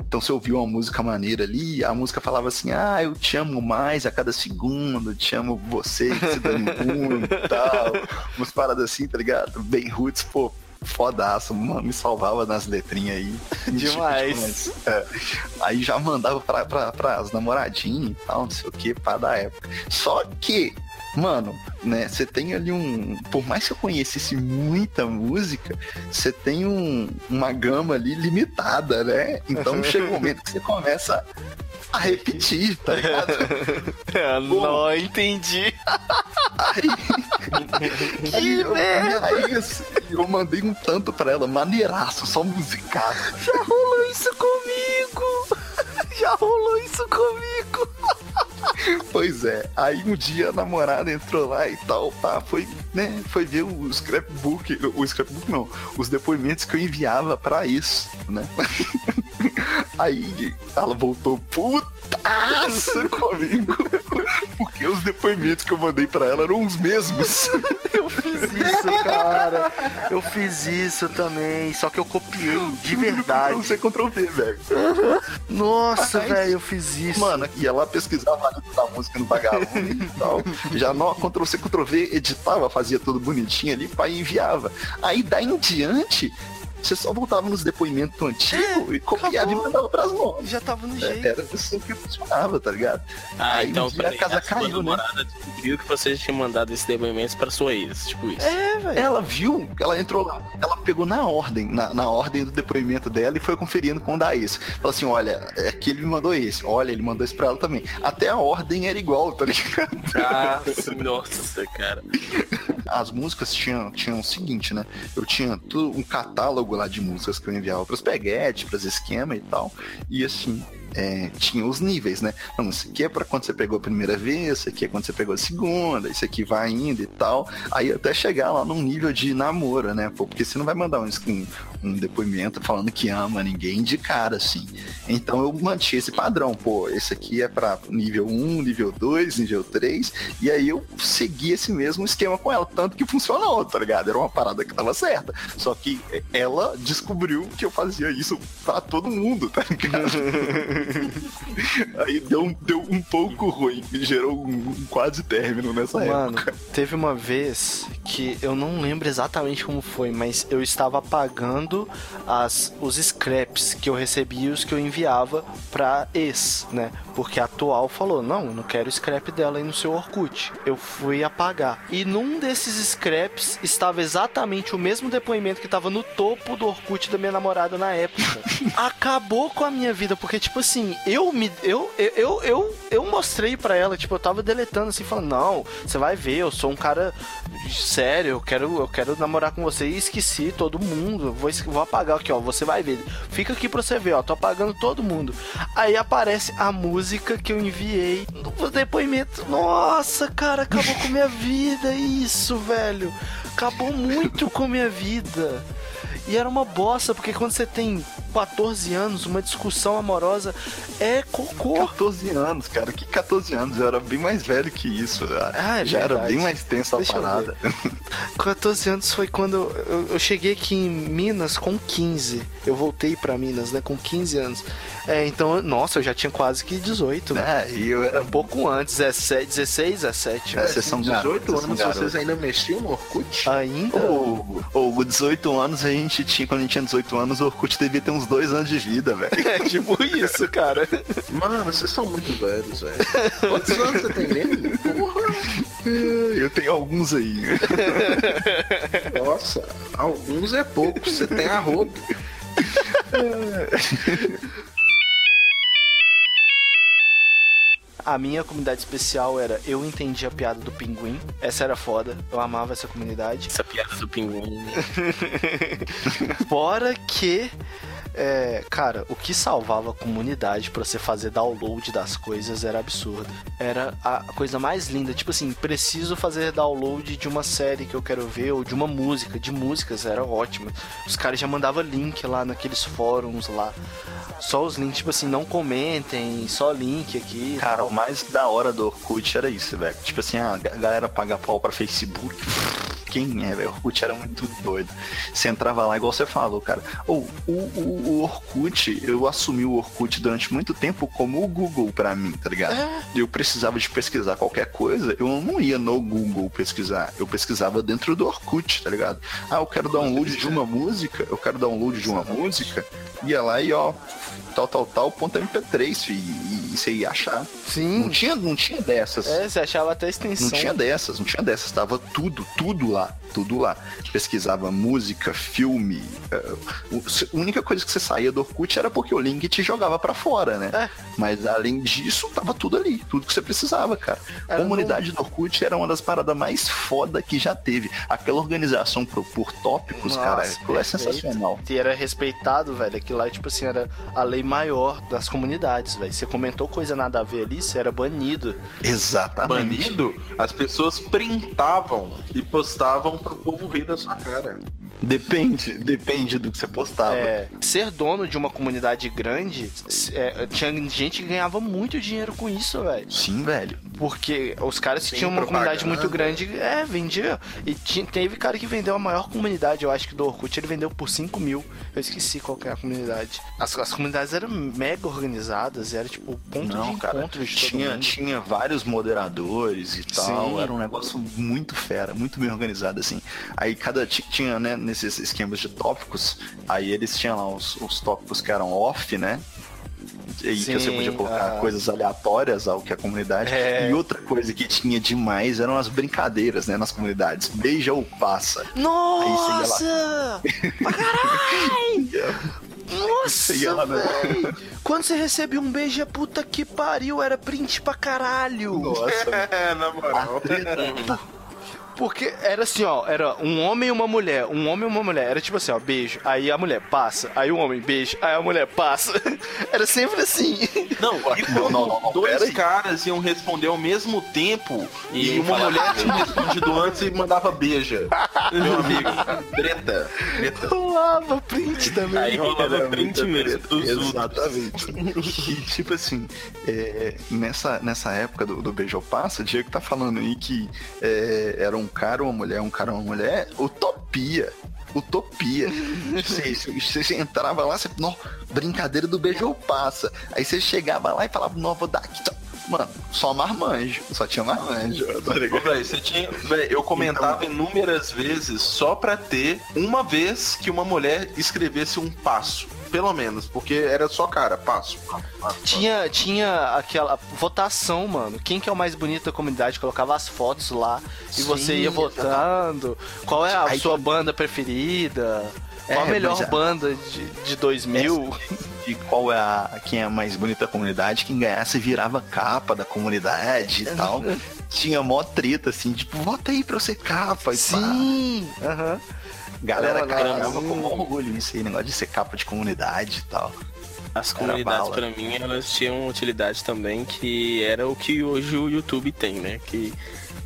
Então você ouviu uma música maneira ali, a música falava assim, ah, eu te amo mais a cada segundo, te amo você, que se dane muito e tal. Umas paradas assim, tá ligado? Bem roots, pô, fodaço, mano, me salvava nas letrinhas aí. Demais. É. Aí já mandava pra, pra, pras namoradinhas e tal, não sei o que, para da época. Só que, mano, né, você tem ali um. Por mais que eu conhecesse muita música, você tem um, uma gama ali limitada, né? Então chega um momento que você começa a repetir, tá ligado? Ah, não entendi. que merda! Aí assim, eu mandei um tanto pra ela, maneiraço, só musicaço. Já rolou isso comigo! Já rolou isso comigo! Pois é, aí um dia a namorada entrou lá e tal, tá, foi, né, foi ver o scrapbook, o scrapbook não, os depoimentos que eu enviava pra isso, né? Aí ela voltou putaça comigo, porque os depoimentos que eu mandei pra ela eram os mesmos. Eu fiz isso, cara. Eu fiz isso também, só que eu copiei de verdade. Você Ctrl V, velho. Nossa, Aí- velho, eu fiz isso. Mano, ia lá pesquisava a letra da música no vagabundo e tal. Já no Ctrl C, Ctrl V, editava, fazia tudo bonitinho ali, pai enviava. Aí daí em diante, você só voltava nos depoimentos antigos e copiava acabou. e mandava pras novas. já tava no É, jeito. Era assim que funcionava, tá ligado? Ah, Aí então um dia a casa a sua caiu, né? descobriu que você tinha mandado esses depoimentos pra sua ex, tipo isso. É, velho. Ela viu, ela entrou lá, ela pegou na ordem, na, na ordem do depoimento dela e foi conferindo com o da ex. Falou assim, olha, é que ele me mandou esse, olha, ele mandou esse pra ela também. Até a ordem era igual, tá ligado? Ah, nossa, cara. As músicas tinham, tinham o seguinte, né? Eu tinha tudo, um catálogo lá de músicas que eu enviava pros peguete, pros esquemas e tal. E assim, é, tinha os níveis, né? Não, isso aqui é pra quando você pegou a primeira vez, isso aqui é quando você pegou a segunda, isso aqui vai indo e tal. Aí até chegar lá num nível de namoro, né? Pô, porque você não vai mandar um, um, um depoimento falando que ama ninguém de cara, assim. Então eu mantinha esse padrão, pô, esse aqui é pra nível 1, nível 2, nível 3, e aí eu segui esse mesmo esquema com ela, tanto que funcionou, tá ligado? Era uma parada que tava certa. Só que ela descobriu que eu fazia isso pra todo mundo, tá ligado? aí deu, um- deu um pouco ruim, gerou um, um quase término nessa Mano, época. teve uma vez que eu não lembro exatamente como foi, mas eu estava apagando as, os scraps que eu recebia e os que eu enviava pra ex, né? Porque a atual falou: Não, eu não quero o scrap dela aí no seu Orkut. Eu fui apagar. E num desses scraps estava exatamente o mesmo depoimento que estava no topo do Orkut da minha namorada na época. Acabou com a minha vida, porque, tipo assim, eu me. Eu, eu, eu, eu, mostrei pra ela, tipo, eu tava deletando assim, falando, não, você vai ver, eu sou um cara sério, eu quero, eu quero namorar com você e esqueci todo mundo. Vou, vou apagar aqui, ó. Você vai ver. Fica aqui pra você ver, ó. Tô apagando todo mundo. Aí aparece a música que eu enviei no depoimento. Nossa, cara, acabou com minha vida. Isso, velho. Acabou muito com minha vida. E era uma bosta, porque quando você tem 14 anos, uma discussão amorosa é cocô. 14 anos, cara, que 14 anos? Eu era bem mais velho que isso. Ah, é já era bem mais tenso a Deixa parada. 14 anos foi quando eu, eu cheguei aqui em Minas com 15. Eu voltei pra Minas, né, com 15 anos. É, então, nossa, eu já tinha quase que 18, né? É, e eu era Um pouco antes, 17, 16, 17. É, né? vocês são 18 garotos, vocês anos, são garotos. vocês ainda mexiam no Orkut? Ainda? Ou, ou 18 anos a gente tinha, quando a gente tinha 18 anos, o Orkut devia ter uns dois anos de vida, velho. É tipo isso, cara. Mano, vocês são muito velhos, velho. Quantos anos você tem mesmo? Porra! Eu tenho alguns aí. Nossa, alguns é pouco, você tem a roupa. a minha comunidade especial era Eu Entendi a Piada do Pinguim. Essa era foda. Eu amava essa comunidade. Essa piada do pinguim. Fora que. É, cara, o que salvava a comunidade pra você fazer download das coisas era absurdo. Era a coisa mais linda. Tipo assim, preciso fazer download de uma série que eu quero ver ou de uma música. De músicas era ótimo. Os caras já mandavam link lá naqueles fóruns lá. Só os links, tipo assim, não comentem, só link aqui. Cara, o mais da hora do Orkut era isso, velho. Tipo assim, a ga- galera paga pau pra Facebook. Quem é, velho? O Orkut era muito doido. Você entrava lá, igual você falou, cara. Ou o, o, o Orkut, eu assumi o Orkut durante muito tempo como o Google pra mim, tá ligado? Eu precisava de pesquisar qualquer coisa, eu não ia no Google pesquisar. Eu pesquisava dentro do Orkut, tá ligado? Ah, eu quero download de uma música, eu quero download de uma música. Ia lá e ó, tal, tal, tal, ponto MP3, filho, e, e você ia achar. Sim. Não tinha, não tinha dessas. É, você achava até extensão. Não tinha dessas, não tinha dessas, tava tudo, tudo lá, tudo lá. Pesquisava música, filme. eh, a única coisa que você saía do Orkut era porque o link te jogava pra fora, né? É. Mas além disso, tava tudo ali, tudo que você precisava, cara. A Era comunidade do Orkut era uma das paradas mais foda que já teve. Aquela organização por, por tópicos, Nossa, cara, aquilo é sensacional. E era respeitado, velho. Aquilo lá, tipo assim, era a lei maior das comunidades, velho. Você comentou coisa nada a ver ali, você era banido. Exatamente. Banido, as pessoas printavam e postavam pro povo rir da sua cara. Depende, depende do que você postava. É, ser dono de uma comunidade grande, é, tinha gente que ganhava muito dinheiro com isso, velho. Sim, velho. Porque os caras que Sem tinham uma comunidade muito grande, é, vendia. E tinha- teve cara que vendeu a maior comunidade, eu acho que do Orkut, ele vendeu por 5 mil. Eu esqueci qual que é a comunidade. As, as comunidades eram mega organizadas, era tipo o ponto Não, de cara, encontro de todo tinha, mundo. tinha vários moderadores e tal. Sim. Era um negócio muito fera, muito bem organizado, assim. Aí cada ti- tinha, né, nesses esquemas de tópicos, aí eles tinham lá os, os tópicos que eram off, né? E que você Sim, podia colocar ah. coisas aleatórias ao que a comunidade. É. E outra coisa que tinha demais eram as brincadeiras, né, nas comunidades. Beija ou passa. Nossa! Caralho! Nossa, lá, né? velho! Quando você recebia um beijo, é puta que pariu, era print pra caralho! Nossa, É, na moral. Porque era assim, ó, era um homem e uma mulher, um homem e uma mulher. Era tipo assim, ó, beijo. Aí a mulher passa, aí o homem beijo, aí a mulher passa. Era sempre assim. Não, e quando Não, não, não, dois caras iam responder ao mesmo tempo e, E uma falava mulher tinha respondido antes e mandava beija. Meu amigo, treta, treta. Rolava print também. Aí rolava print mesmo dos. Exatamente. e tipo assim, é, nessa, nessa época do, do Beijo Passa, o Diego tá falando aí que é, era um cara, uma mulher, um cara, uma mulher, utopia. Utopia. Você, você, você entrava lá, você. Não, brincadeira do beijo passa. Aí você chegava lá e falava, não, vou dar aqui. Só- Mano, só marmanjo. Só tinha marmanjo. Tá Ô, ligado? véi, você tinha, véi, eu comentava inúmeras vezes só pra ter uma vez que uma mulher escrevesse um passo. Pelo menos, porque era só cara, passo. passo, passo. Tinha, tinha aquela votação, mano. Quem que é o mais bonito da comunidade? Colocava as fotos lá e Sim, você ia votando. Qual é a Aí- sua banda preferida? Qual a É, melhor mas a- banda de, de 2000? de qual é a quem é a mais bonita da comunidade, quem ganhasse virava capa da comunidade e tal. Tinha mó treta, assim, tipo, vota aí pra eu ser capa e. Sim! Aham. Galera Era caramba com orgulho nisso aí, negócio de ser capa de comunidade e tal. As comunidades, pra mim, elas tinham utilidade também, que era o que hoje o YouTube tem, né? Que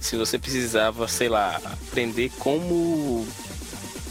se você precisava, sei lá, aprender como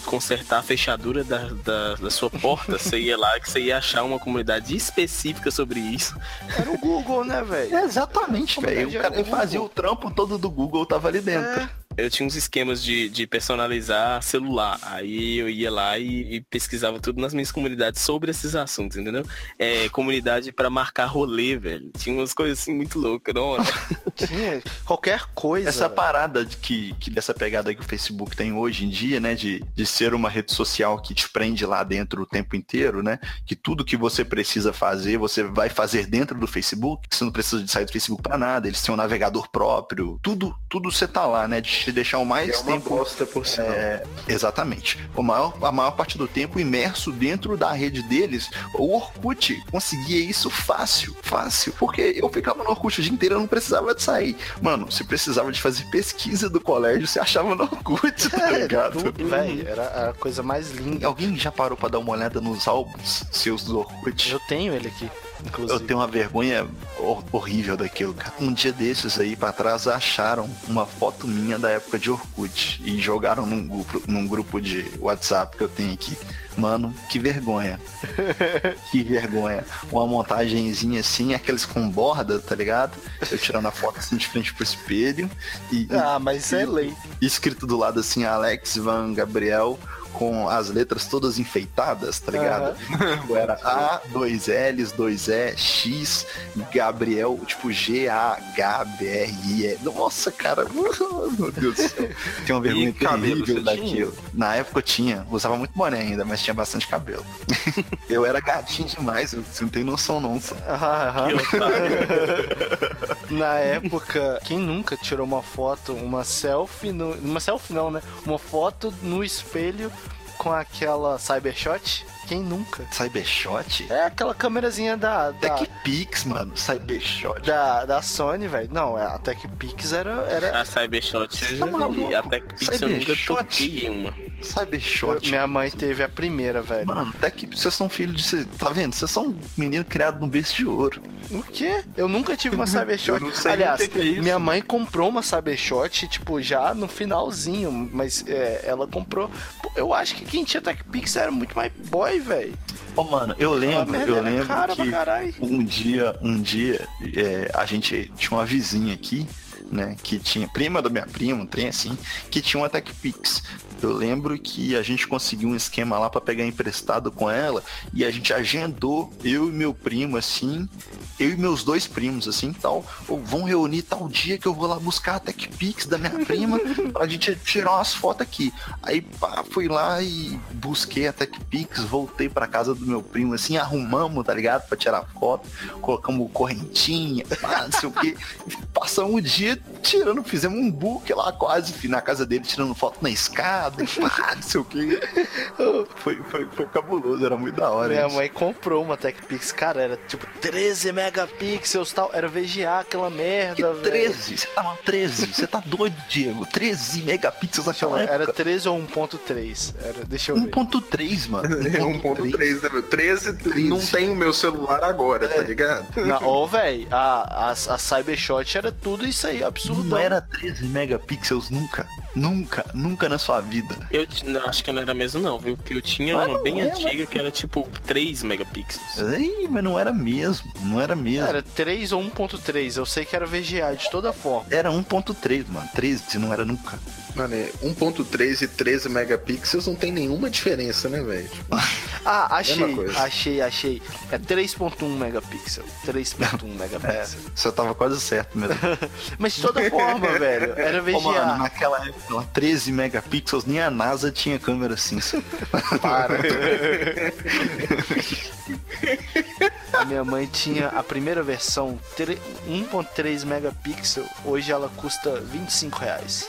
consertar a fechadura da, da, da sua porta, você ia lá que você ia achar uma comunidade específica sobre isso. Era o Google, né, velho? Exatamente, velho. O cara fazia o trampo todo do Google, tava ali dentro. Eu tinha uns esquemas de, de personalizar celular. Aí eu ia lá e, e pesquisava tudo nas minhas comunidades sobre esses assuntos, entendeu? É, comunidade pra marcar rolê, velho. Tinha umas coisas assim muito loucas, não? Tinha qualquer coisa. Essa velho. parada de que, que dessa pegada que o Facebook tem hoje em dia, né? De, de ser uma rede social que te prende lá dentro o tempo inteiro, né? Que tudo que você precisa fazer, você vai fazer dentro do Facebook. Você não precisa de sair do Facebook pra nada. Eles têm um navegador próprio. Tudo, tudo você tá lá, né? De te deixar o mais É tempo bosta por sinal. É, exatamente. O maior, a maior parte do tempo imerso dentro da rede deles, o Orkut conseguia isso fácil, fácil. Porque eu ficava no Orkut o dia inteiro, eu não precisava de sair. Mano, você precisava de fazer pesquisa do colégio, você achava no Orkut, tá ligado? Tudo, velho, era a coisa mais linda. Alguém já parou pra dar uma olhada nos álbuns seus do Orkut? Eu tenho ele aqui, inclusive. Eu tenho uma vergonha hor- horrível daquilo, cara. Um dia desses aí pra trás acharam uma foto minha da época de Orkut e jogaram num grupo, num grupo de WhatsApp que eu tenho aqui. Mano, que vergonha. que vergonha. Uma montagenzinha assim, aqueles com borda, tá ligado? Eu tirando a foto assim de frente pro espelho e, e Ah, mas é lei. escrito do lado assim, Alex Van Gabriel, com as letras todas enfeitadas, tá ligado? Tipo, Era A, dois L's, dois E, X, Gabriel, tipo G-A-H-B-R-I-E. Nossa, cara, meu Deus do céu. Tem uma vergonha terrível você tinha? daquilo. Na época eu tinha, usava muito boné ainda, mas tinha bastante cabelo. eu era gatinho demais, você não tem noção não. otário. Na época, quem nunca tirou uma foto, uma selfie, no, uma selfie não, né? Uma foto no espelho com aquela Cybershot? Quem nunca? Cybershot? É aquela câmerazinha da, da, TechPix, mano, Cybershot. da, da Sony, velho. Não, é, a TechPix era, era... A Cybershot eu já Tá maluco? vi. Até que Pix eu nunca Cybershot? toquei uma. Cybershot. Minha mãe teve a primeira, velho. Mano, até que vocês são filhos de. cê- Tá vendo? Vocês são um menino criado no berço de ouro. O quê? Eu nunca tive uma Cybershot. Aliás, que é isso. minha mãe comprou uma Cybershot, tipo, já no finalzinho, mas é, ela comprou. Eu acho que quem tinha TechPix era muito mais boy, velho. Ô, mano, eu lembro, eu era lembro que um dia, um dia, é, a gente tinha uma vizinha aqui, né, que tinha, prima da minha prima, um trem assim, que tinha uma TechPix. Eu lembro que a gente conseguiu um esquema lá pra pegar emprestado com ela e a gente agendou, eu e meu primo, assim, eu e meus dois primos, assim, tal, ou vão reunir tal dia que eu vou lá buscar a TechPix da minha prima pra gente tirar umas fotos aqui. Aí, pá, fui lá e busquei a TechPix, voltei pra casa do meu primo, assim, arrumamos, tá ligado? Pra tirar foto, colocamos correntinha, pá, não sei o que. Passamos o dia tirando, fizemos um book lá quase, na casa dele, tirando foto na escada, pá, não sei o que. Foi, foi, foi cabuloso, era muito da hora. Minha isso. mãe comprou uma TechPix, cara, era tipo 13 megapixels tal, era VGA aquela merda, Que velho. 13? Você tá 13? Você tá doido, Diego? 13 megapixels naquela Era época. 13 ou 1.3? Era, deixa eu ver. 1.3, mano. É 1.3, né, meu? 13, não tem o meu celular agora, tá ligado? Na- Ô, velho, a, a, a Cybershot era tudo isso aí, absurdo. Não era 13 megapixels nunca. Nunca, nunca na sua vida. Eu não, acho que não era mesmo não, viu? Porque eu tinha Mas uma bem era. antiga que era tipo 3 megapixels. Ei, mas não era mesmo. Não era mesmo. Era 3 ou 1.3, eu sei que era VGA de toda forma. Era 1.3, mano. 13 não era nunca. Mano, é 1.3 e 13 megapixels não tem nenhuma diferença, né, velho? Tipo, Ah, achei, achei, achei. É 3.1 megapixel. 3.1 megapixel. Você tava quase certo mesmo. Mas de toda forma, velho, era Ô, mano, VGA. naquela época, lá, 13 megapixels, nem a NASA tinha câmera assim. Para. A minha mãe tinha a primeira versão, tre- 1.3 megapixel, hoje ela custa 25 reais.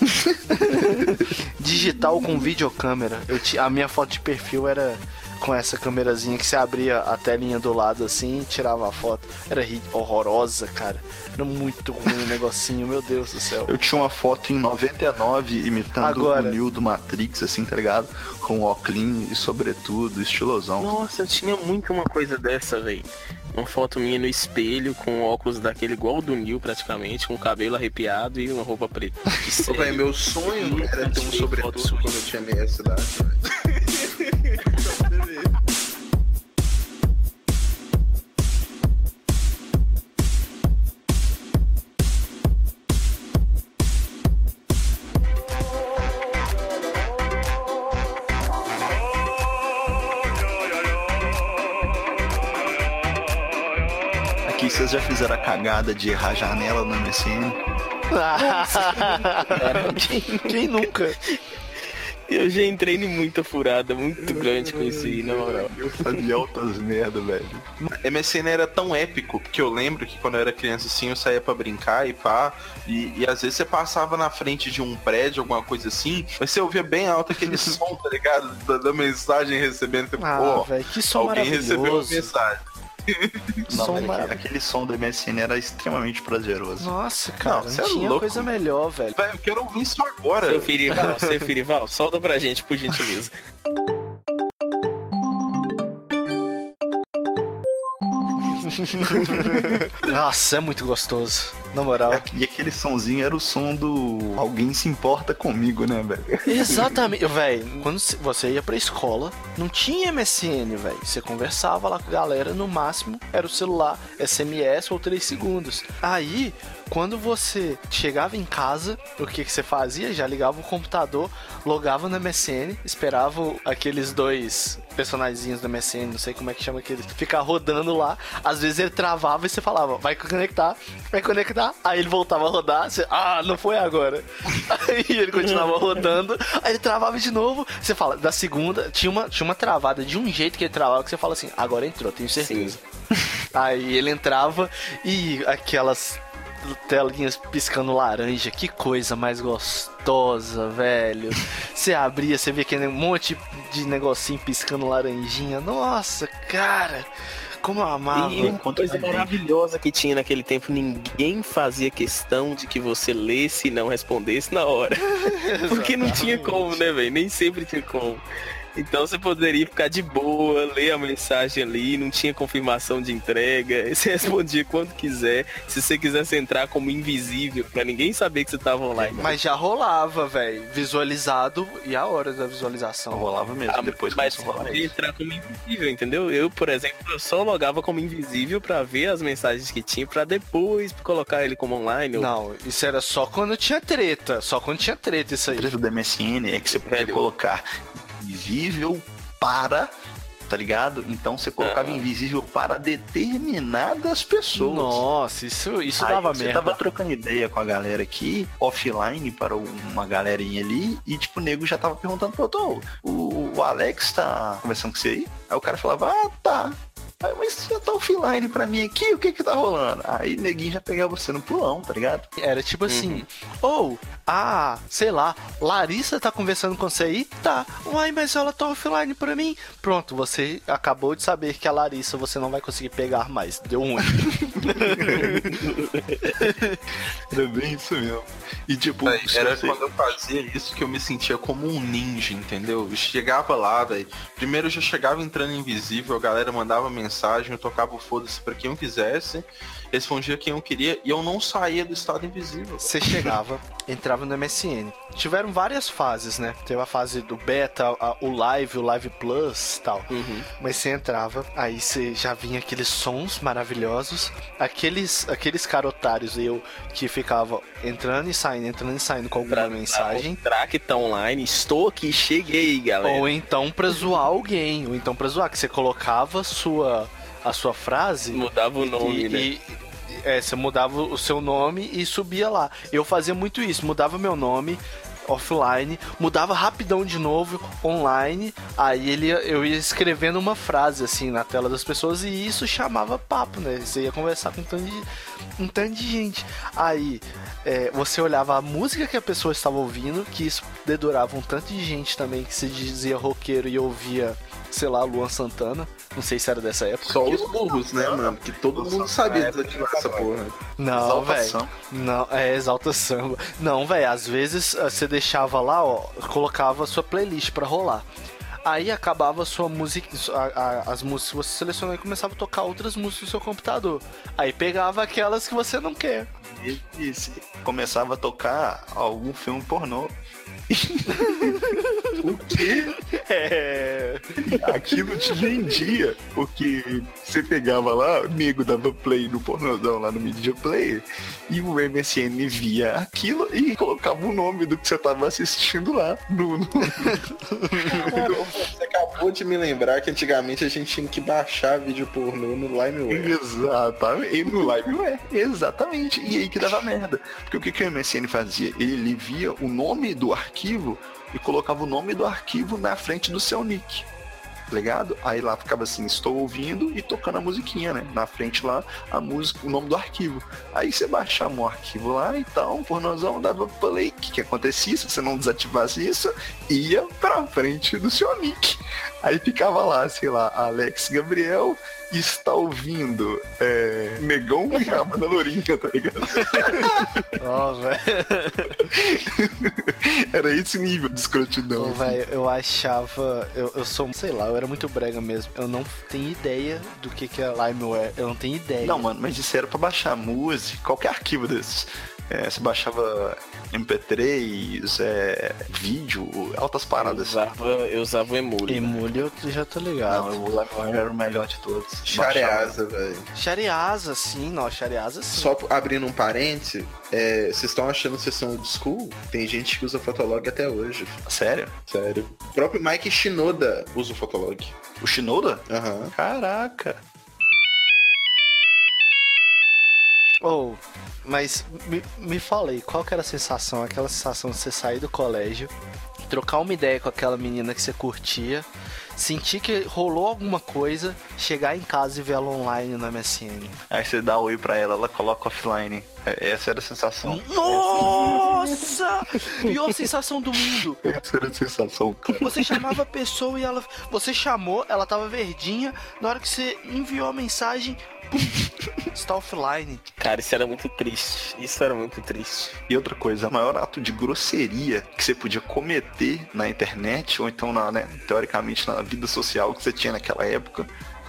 Digital com videocâmera. Eu ti- a minha foto de perfil era com essa câmerazinha que você abria a telinha do lado assim e tirava a foto. Era ri- horrorosa, cara. Era muito ruim o negocinho, meu Deus do céu. Eu tinha uma foto em 99 imitando Agora. o Neo do Matrix, assim, tá ligado? Com óculos e sobretudo, estilosão. Nossa, eu tinha muito uma coisa dessa, velho. Uma foto minha no espelho, com óculos daquele igual o do Neil praticamente, com o cabelo arrepiado e uma roupa preta. Ô, Sério. velho, meu sonho era ter um sobretudo quando eu tinha meia cidade, velho. Fizeram a cagada de errar a janela no MSN. quem, quem nunca? Eu já entrei em muita furada, muito grande com isso aí, na moral. Eu fazia altas merda, velho. MSN era tão épico, porque eu lembro que quando eu era criança assim, eu saía pra brincar e pá, e, e às vezes você passava na frente de um prédio, alguma coisa assim, mas você ouvia bem alto aquele som, tá ligado? Da, da mensagem recebendo, tipo, Ah, velho, que som alguém recebeu uma maravilhoso. mensagem. Não, Som velho, maravilhoso. aquele som do MSN era extremamente prazeroso. Nossa, cara, não, você é tinha louco. coisa melhor, velho. Velho, eu quero ouvir isso agora. Seu Firival, seu Firival, solta pra gente, por gentileza. Nossa, é muito gostoso. Na moral. E aquele sonzinho era o som do Alguém se importa comigo, né, velho? Exatamente, velho. Quando você ia pra escola, não tinha MSN, velho. Você conversava lá com a galera, no máximo era o celular, SMS ou 3 segundos. Aí, quando você chegava em casa, o que, que você fazia? Já ligava o computador, logava no MSN, esperava aqueles dois personagens do MSN, não sei como é que chama aqueles, ficar rodando lá. Às vezes ele travava e você falava, vai conectar, vai conectar. Aí ele voltava a rodar, você, ah, não foi agora. Aí ele continuava rodando, aí ele travava de novo. Você fala, da segunda, tinha uma, tinha uma travada de um jeito que ele travava que você fala assim, agora entrou, tenho certeza. Aí ele entrava e aquelas telinhas piscando laranja, que coisa mais gostosa, velho. Você abria, você via aquele monte de negocinho piscando laranjinha. Nossa, cara, como eu amava. E uma coisa maravilhosa que tinha naquele tempo, ninguém fazia questão de que você lesse e não respondesse na hora. Porque não tinha como, né, velho? Nem sempre tinha como. Então você poderia ficar de boa, ler a mensagem ali, não tinha confirmação de entrega, você respondia quando quiser. Se você quisesse entrar como invisível, pra ninguém saber que você tava online. Mas já rolava, velho, visualizado e a hora da visualização. Rolava mesmo, Ah, depois mas começou a rolar podia isso. entrar como invisível, entendeu? Eu, por exemplo, eu só logava como invisível pra ver as mensagens que tinha pra depois colocar ele como online. ou- Não, isso era só quando tinha treta, só quando tinha treta isso aí. preço do MSN é que você podia colocar invisível para, tá ligado? Então você colocava Ah. invisível para determinadas pessoas. Nossa, isso, isso Aí dava você merda. tava trocando ideia com a galera aqui, offline, para uma galerinha ali, e tipo, o nego já tava perguntando pro outro, "Ô, o, o Alex tá conversando com você aí? Aí o cara falava, ah, tá. Aí, mas você já tá offline pra mim aqui, o que que tá rolando? Aí neguinho já pegava você no pulão, tá ligado? Era tipo assim, ou, ah, sei lá, Larissa tá conversando com você aí? Tá. Uai, mas ela tá offline pra mim. Pronto, você acabou de saber que a Larissa você não vai conseguir pegar mais. Deu ruim. Era bem isso mesmo. E tipo, era quando eu fazia isso que eu me sentia como um ninja, entendeu? Eu chegava lá, velho. Primeiro eu já chegava entrando invisível, a galera mandava mensagem, eu tocava o foda-se pra quem eu quisesse, respondia quem eu queria e eu não saía do estado invisível. Você chegava, entrava no MSN. Tiveram várias fases, né? Teve a fase do beta, a- o live, o live plus tal. Uhum. Mas você entrava, aí você já vinha aqueles sons maravilhosos, aqueles aqueles carotários eu que ficava entrando e saindo, entrando e saindo com alguma Pra mensagem. mostrar que tá online, estou aqui, cheguei, galera. Ou então pra zoar alguém, ou então pra zoar, que você colocava sua, a sua frase Mudava o nome, e, né? e- é, você mudava o seu nome e subia lá. Eu fazia muito isso, mudava meu nome offline, mudava rapidão de novo online, aí ele eu ia escrevendo uma frase assim na tela das pessoas e isso chamava papo, né? Você ia conversar com um tanto de, um tanto de gente. Aí é, você olhava a música que a pessoa estava ouvindo, que isso dedurava um tanto de gente também que se dizia roqueiro e ouvia, sei lá, Luan Santana. Não sei se era dessa época. Só os burros, né, mano? Que todo mundo sabia desativar essa porra. Não, velho. Não, é exalta samba. Não, velho, às vezes eh, você deixava lá, ó, colocava a sua playlist pra rolar. Aí acabava a sua música, a- a- as músicas que você selecionou e começava a tocar outras músicas no seu computador. Aí pegava aquelas que você não quer. E se começava a tocar algum filme pornô. o quê? É. Aquilo te vendia. Porque você pegava lá, o nego dava play no pornozão lá no Media Player, e o MSN via aquilo e colocava o nome do que você tava assistindo lá. No, no- Você acabou de me lembrar que antigamente a gente tinha que baixar vídeo pornô no LimeWare. Exatamente. E no LiveWare. Exatamente. E aí que dava merda. Porque o que, que o MSN fazia? Ele via o nome do arquivo e colocava o nome do arquivo na frente do seu nick. tá Ligado? Aí lá ficava assim, estou ouvindo e tocando a musiquinha, né? Na frente lá, a música, o nome do arquivo. Aí você baixava um arquivo lá, então, por nozão, dava play. O que, que acontecia? Se você não desativasse isso, ia pra frente do seu nick. Aí ficava lá, sei lá, Alex Gabriel está ouvindo é, Negão e a Amanda Lourinha, tá ligado? Ó, velho. Era esse nível de escrotidão. Ô, assim. velho, eu achava. Eu, eu sou, sei lá, eu era muito brega mesmo. Eu não tenho ideia do que, que é Limeware. Eu não tenho ideia. Não, mano, mas isso era pra baixar música, qualquer arquivo desses. É, você baixava MP3, é, vídeo, altas Eu paradas. usava, eu usava o Emule. Emule eu já tô ligado. Não, o Limeware era o melhor de todos. Shareasa, velho. Shareasa, sim, não, Shareasa sim. Só abrindo um parêntese, é, vocês estão achando sessão old school? Tem gente que usa Fotolog até hoje. Sério? Sério. O próprio Mike Shinoda usa o Fotolog. O Shinoda? Aham. Caraca. Ou, mas me, me falei, qual que era a sensação? Aquela sensação de você sair do colégio, trocar uma ideia com aquela menina que você curtia, sentir que rolou alguma coisa, chegar em casa e ver ela online no MSN. Aí você dá oi pra ela, ela coloca offline. É, Essa era a sensação. Nossa! Pior sensação do mundo. Essa era a sensação, cara. Você chamava a pessoa e ela. Você chamou, ela tava verdinha. Na hora que você enviou a mensagem, está offline. Cara, isso era muito triste. Isso era muito triste. E outra coisa, o maior ato de grosseria que você podia cometer na internet, ou então, na, né, teoricamente, na vida social que você tinha naquela época,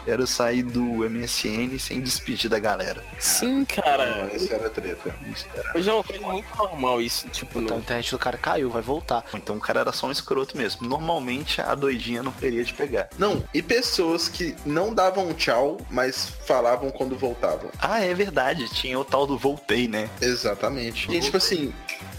era sair do MSN sem despedir da galera. Sim, cara. Não, isso era treta. Isso era- Hoje é uma coisa muito normal isso, tipo, Então a no... internet do cara caiu, vai voltar. Então o cara era só um escroto mesmo. Normalmente a doidinha não teria de pegar. Não, e pessoas que não davam tchau, mas falavam quando voltavam. Ah, é verdade, tinha o tal do voltei, né? Exatamente. E tipo assim,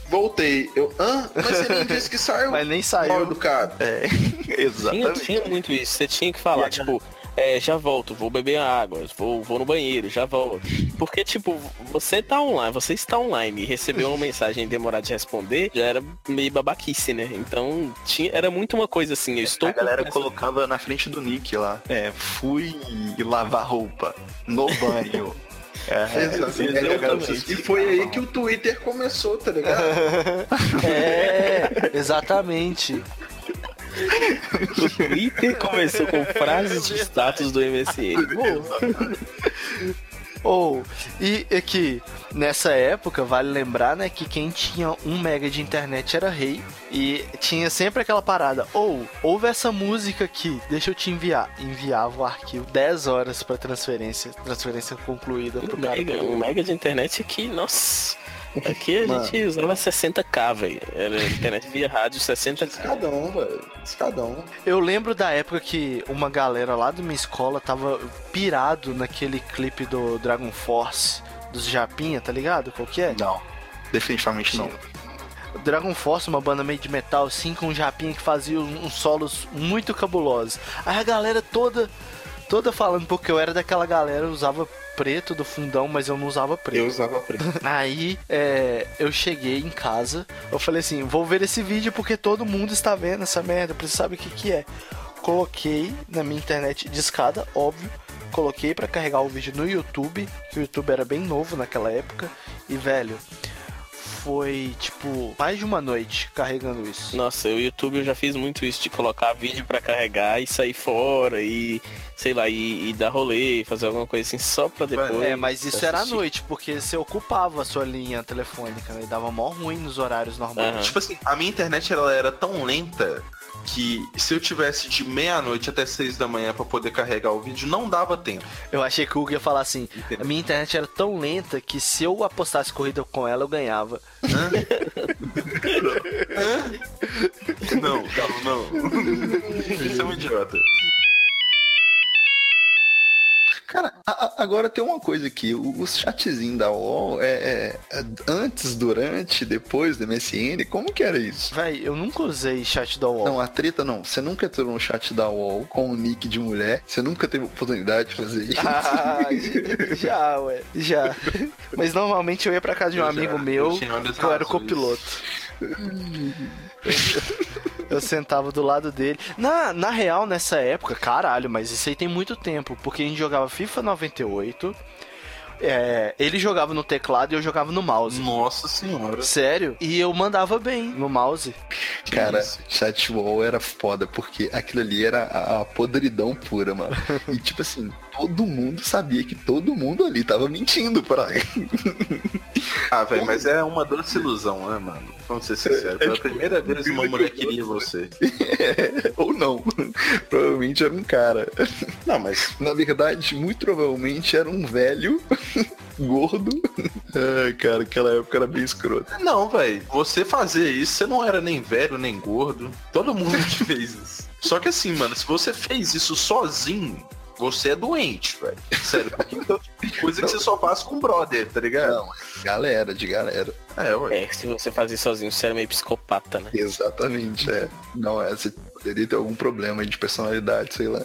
voltei. Eu, hã? Mas você nem disse que saiu. Mas nem Mal saiu. educado. É, Tinha, exatamente. tinha muito isso. Você tinha que falar, a tipo, é, já volto, vou beber água, vou, vou no banheiro, já volto. Porque, tipo, você tá online, você está online e recebeu uma mensagem e demorar de responder, já era meio babaquice, né? Então, tinha, era muito uma coisa assim, eu estou A galera com- colocava na frente do nick lá. É, fui lavar roupa no banho. É, Exatamente. exatamente. E foi aí que o Twitter começou, tá ligado? É, exatamente. O Twitter começou com frases de status do MSN. Ou, e aqui, nessa época, vale lembrar, né, que quem tinha um mega de internet era rei. E tinha sempre aquela parada, ou, ouve essa música aqui, deixa eu te enviar. Enviava o arquivo 10 horas pra transferência, transferência concluída pro Um cara. mega, um mega de internet aqui, nossa. Aqui a Mano. gente usava 60k, velho. Era internet via rádio 60k. Escadão, velho. Escadão. Eu lembro da época que uma galera lá da minha escola tava pirado naquele clipe do Dragon Force, dos Japinha, tá ligado? Qual que é? Não, definitivamente não. Dragon Force, uma banda meio de metal, assim, com um japinha que fazia uns uns solos muito cabulosos. Aí a galera toda, toda falando, porque eu era daquela galera, eu usava preto do fundão, mas eu não usava preto. Eu usava preto. Aí é, eu cheguei em casa, eu falei assim, vou ver esse vídeo porque todo mundo está vendo essa merda, preciso saber o que que é. Coloquei na minha internet de escada, óbvio. Coloquei pra carregar o vídeo no YouTube, que o YouTube era bem novo naquela época. E velho, foi tipo mais de uma noite carregando isso. Nossa, o YouTube eu já fiz muito isso de colocar vídeo pra carregar e sair fora e, sei lá, e, e dar rolê, fazer alguma coisa assim só pra depois. É, mas isso era à assistir. noite, porque você ocupava a sua linha telefônica, né? E dava mó ruim nos horários normais. Aham. Tipo assim, a minha internet ela era tão lenta que se eu tivesse de meia-noite até seis da manhã pra poder carregar o vídeo, não dava tempo. Eu achei que o Hugo ia falar assim: a minha internet era tão lenta que se eu apostasse corrida com ela, eu ganhava. Não, calma, não. Isso é um idiota. Cara, a- agora tem uma coisa aqui. o- Os chatzinhos da UOL, é, é- é antes, durante, depois do MSN, como que era isso? Véi, eu nunca usei chat da UOL. Não, a treta não. Você nunca entrou no chat da UOL com o nick de mulher. Você nunca teve oportunidade de fazer isso. Ah, já, ué, já. Mas normalmente eu ia pra casa de um Eu já- amigo eu meu que eu era o copiloto. Eu sentava do lado dele. Na, na real, nessa época, caralho, mas isso aí tem muito tempo. Porque a gente jogava FIFA 98. É, ele jogava no teclado e eu jogava no mouse. Nossa senhora. Sério? E eu mandava bem no mouse. Cara, chatwall era foda, porque aquilo ali era a, a podridão pura, mano. E tipo assim, todo mundo sabia que todo mundo ali tava mentindo pra Ah, velho, mas é uma doce ilusão, né, mano? Vamos ser sinceros. Pela primeira vez uma mulher queria você. Ou não. Provavelmente era um cara. Não, mas Na verdade, muito provavelmente era um velho gordo. Ai, cara, aquela época era bem escroto. Não, velho. Você fazer isso, você não era nem velho, nem gordo. Todo mundo que fez isso. Só que assim, mano, se você fez isso sozinho, você é doente, velho. Sério, porque então, tem coisa que você só faz com brother, tá ligado? Não, galera, de galera. É, ué. É, se você fazer sozinho, você era meio psicopata, né? Exatamente, é. Não, é, você poderia ter algum problema aí de personalidade, sei lá.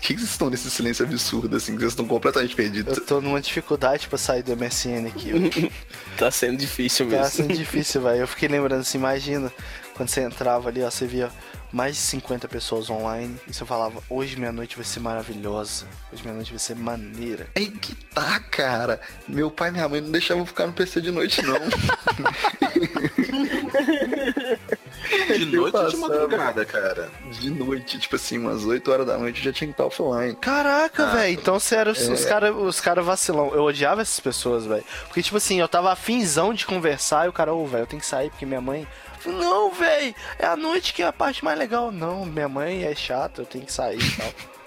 Por que que vocês estão nesse silêncio absurdo, assim, que vocês estão completamente perdidos? Eu tô numa dificuldade pra sair do MSN aqui. Tá sendo difícil mesmo. Tá sendo difícil, velho. Eu fiquei lembrando assim, imagina quando você entrava ali, ó, você via mais de 50 pessoas online e você falava, hoje minha noite vai ser maravilhosa. Hoje minha noite vai ser maneira. Aí que tá, cara. Meu pai e minha mãe não deixavam ficar no PC de noite, não. De noite ou de madrugada, cara? de noite, tipo assim, umas 8 horas da noite eu já tinha que estar offline. Caraca, Ah, velho. Então você era os, os cara, os cara vacilão. Eu odiava essas pessoas, velho. Porque, tipo assim, eu tava afinzão de conversar e o cara, ô, velho, eu tenho que sair porque minha mãe. Não, velho, é a noite que é a parte mais legal. Não, minha mãe é chata, eu tenho que sair e tal.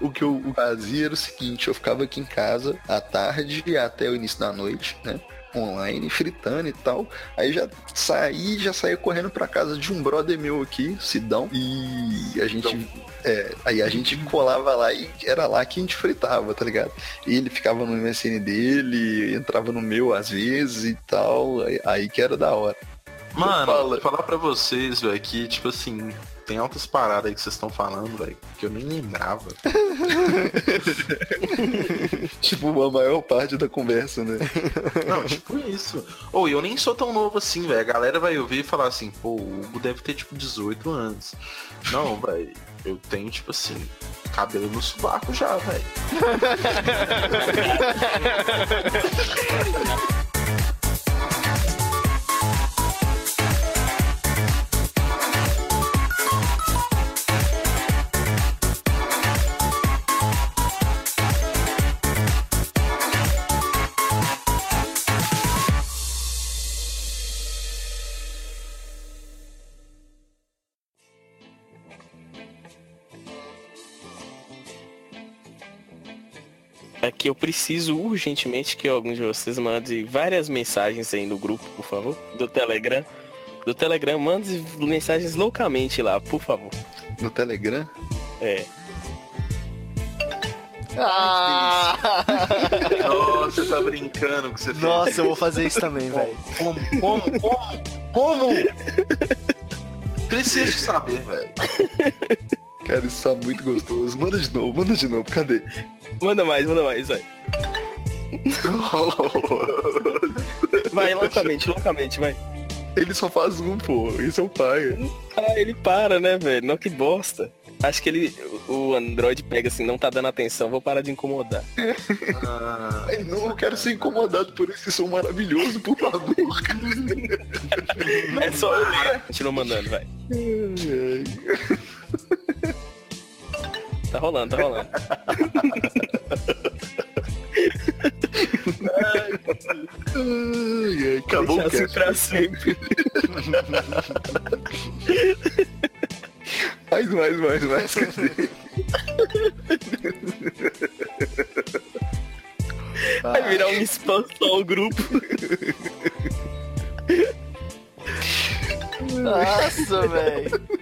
O que eu fazia era o seguinte, eu ficava aqui em casa à tarde e até o início da noite, né? Online, fritando e tal. Aí já saí, já saía correndo pra casa de um brother meu aqui, Sidão. E a gente. É, aí a gente colava lá e era lá que a gente fritava, tá ligado? E ele ficava no MSN dele, entrava no meu às vezes e tal. Aí que era da hora. Mano, Fala. vou falar pra vocês, velho, que, tipo assim, tem altas paradas aí que vocês estão falando, velho, que eu nem lembrava. tipo, a maior parte da conversa, né? Não, tipo isso. Ou eu nem sou tão novo assim, velho. A galera vai ouvir e falar assim, pô, o Hugo deve ter, tipo, 18 anos. Não, velho. Eu tenho, tipo assim, cabelo no sovaco já, velho. Aqui eu preciso urgentemente que alguns de vocês mandem várias mensagens aí no grupo, por favor, do Telegram. Do Telegram, mande mensagens loucamente lá, por favor. No Telegram. É. Ah! Nossa, você tá brincando que você fez. Nossa, eu vou fazer isso também, velho. Como? Como? Como? Como? Preciso saber, velho. Cara, isso tá muito gostoso. Manda de novo, manda de novo. Cadê? Manda mais, manda mais, vai. Vai, loucamente, loucamente, vai. Ele só faz um, pô. Isso é o pai. Ah, ele para, né, velho? Não, que bosta. Acho que ele, o Android pega assim, não tá dando atenção, vou parar de incomodar. Ah, Ai, não, eu quero ser incomodado por esse som maravilhoso, por favor. É só eu ler. Continua mandando, vai. Tá rolando, tá rolando. ai, ai, acabou o assim cast. pra sempre. Mais, mais, mais, mais. Cadê? Vai virar um spam só o grupo. Nossa, velho.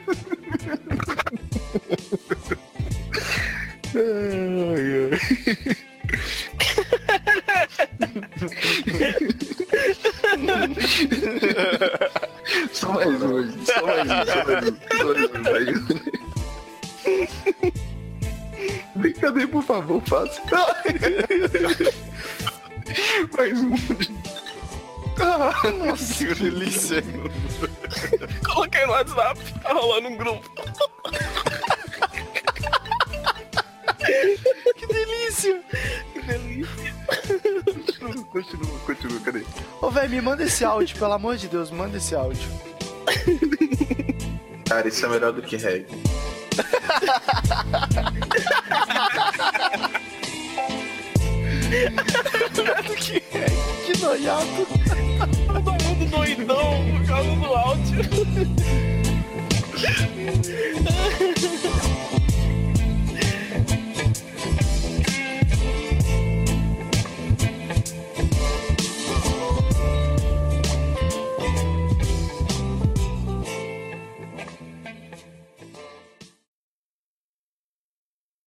Só mais um, só mais um, só mais um, só mais um. Vem, cadê, por favor, faça. Mais um. Nossa, que delícia. Coloquei no WhatsApp, tá rolando um grupo. Esse áudio, pelo amor de Deus, manda esse áudio. Cara, isso é melhor do que reggae. Que noiado. Todo mundo doidão por causa do áudio.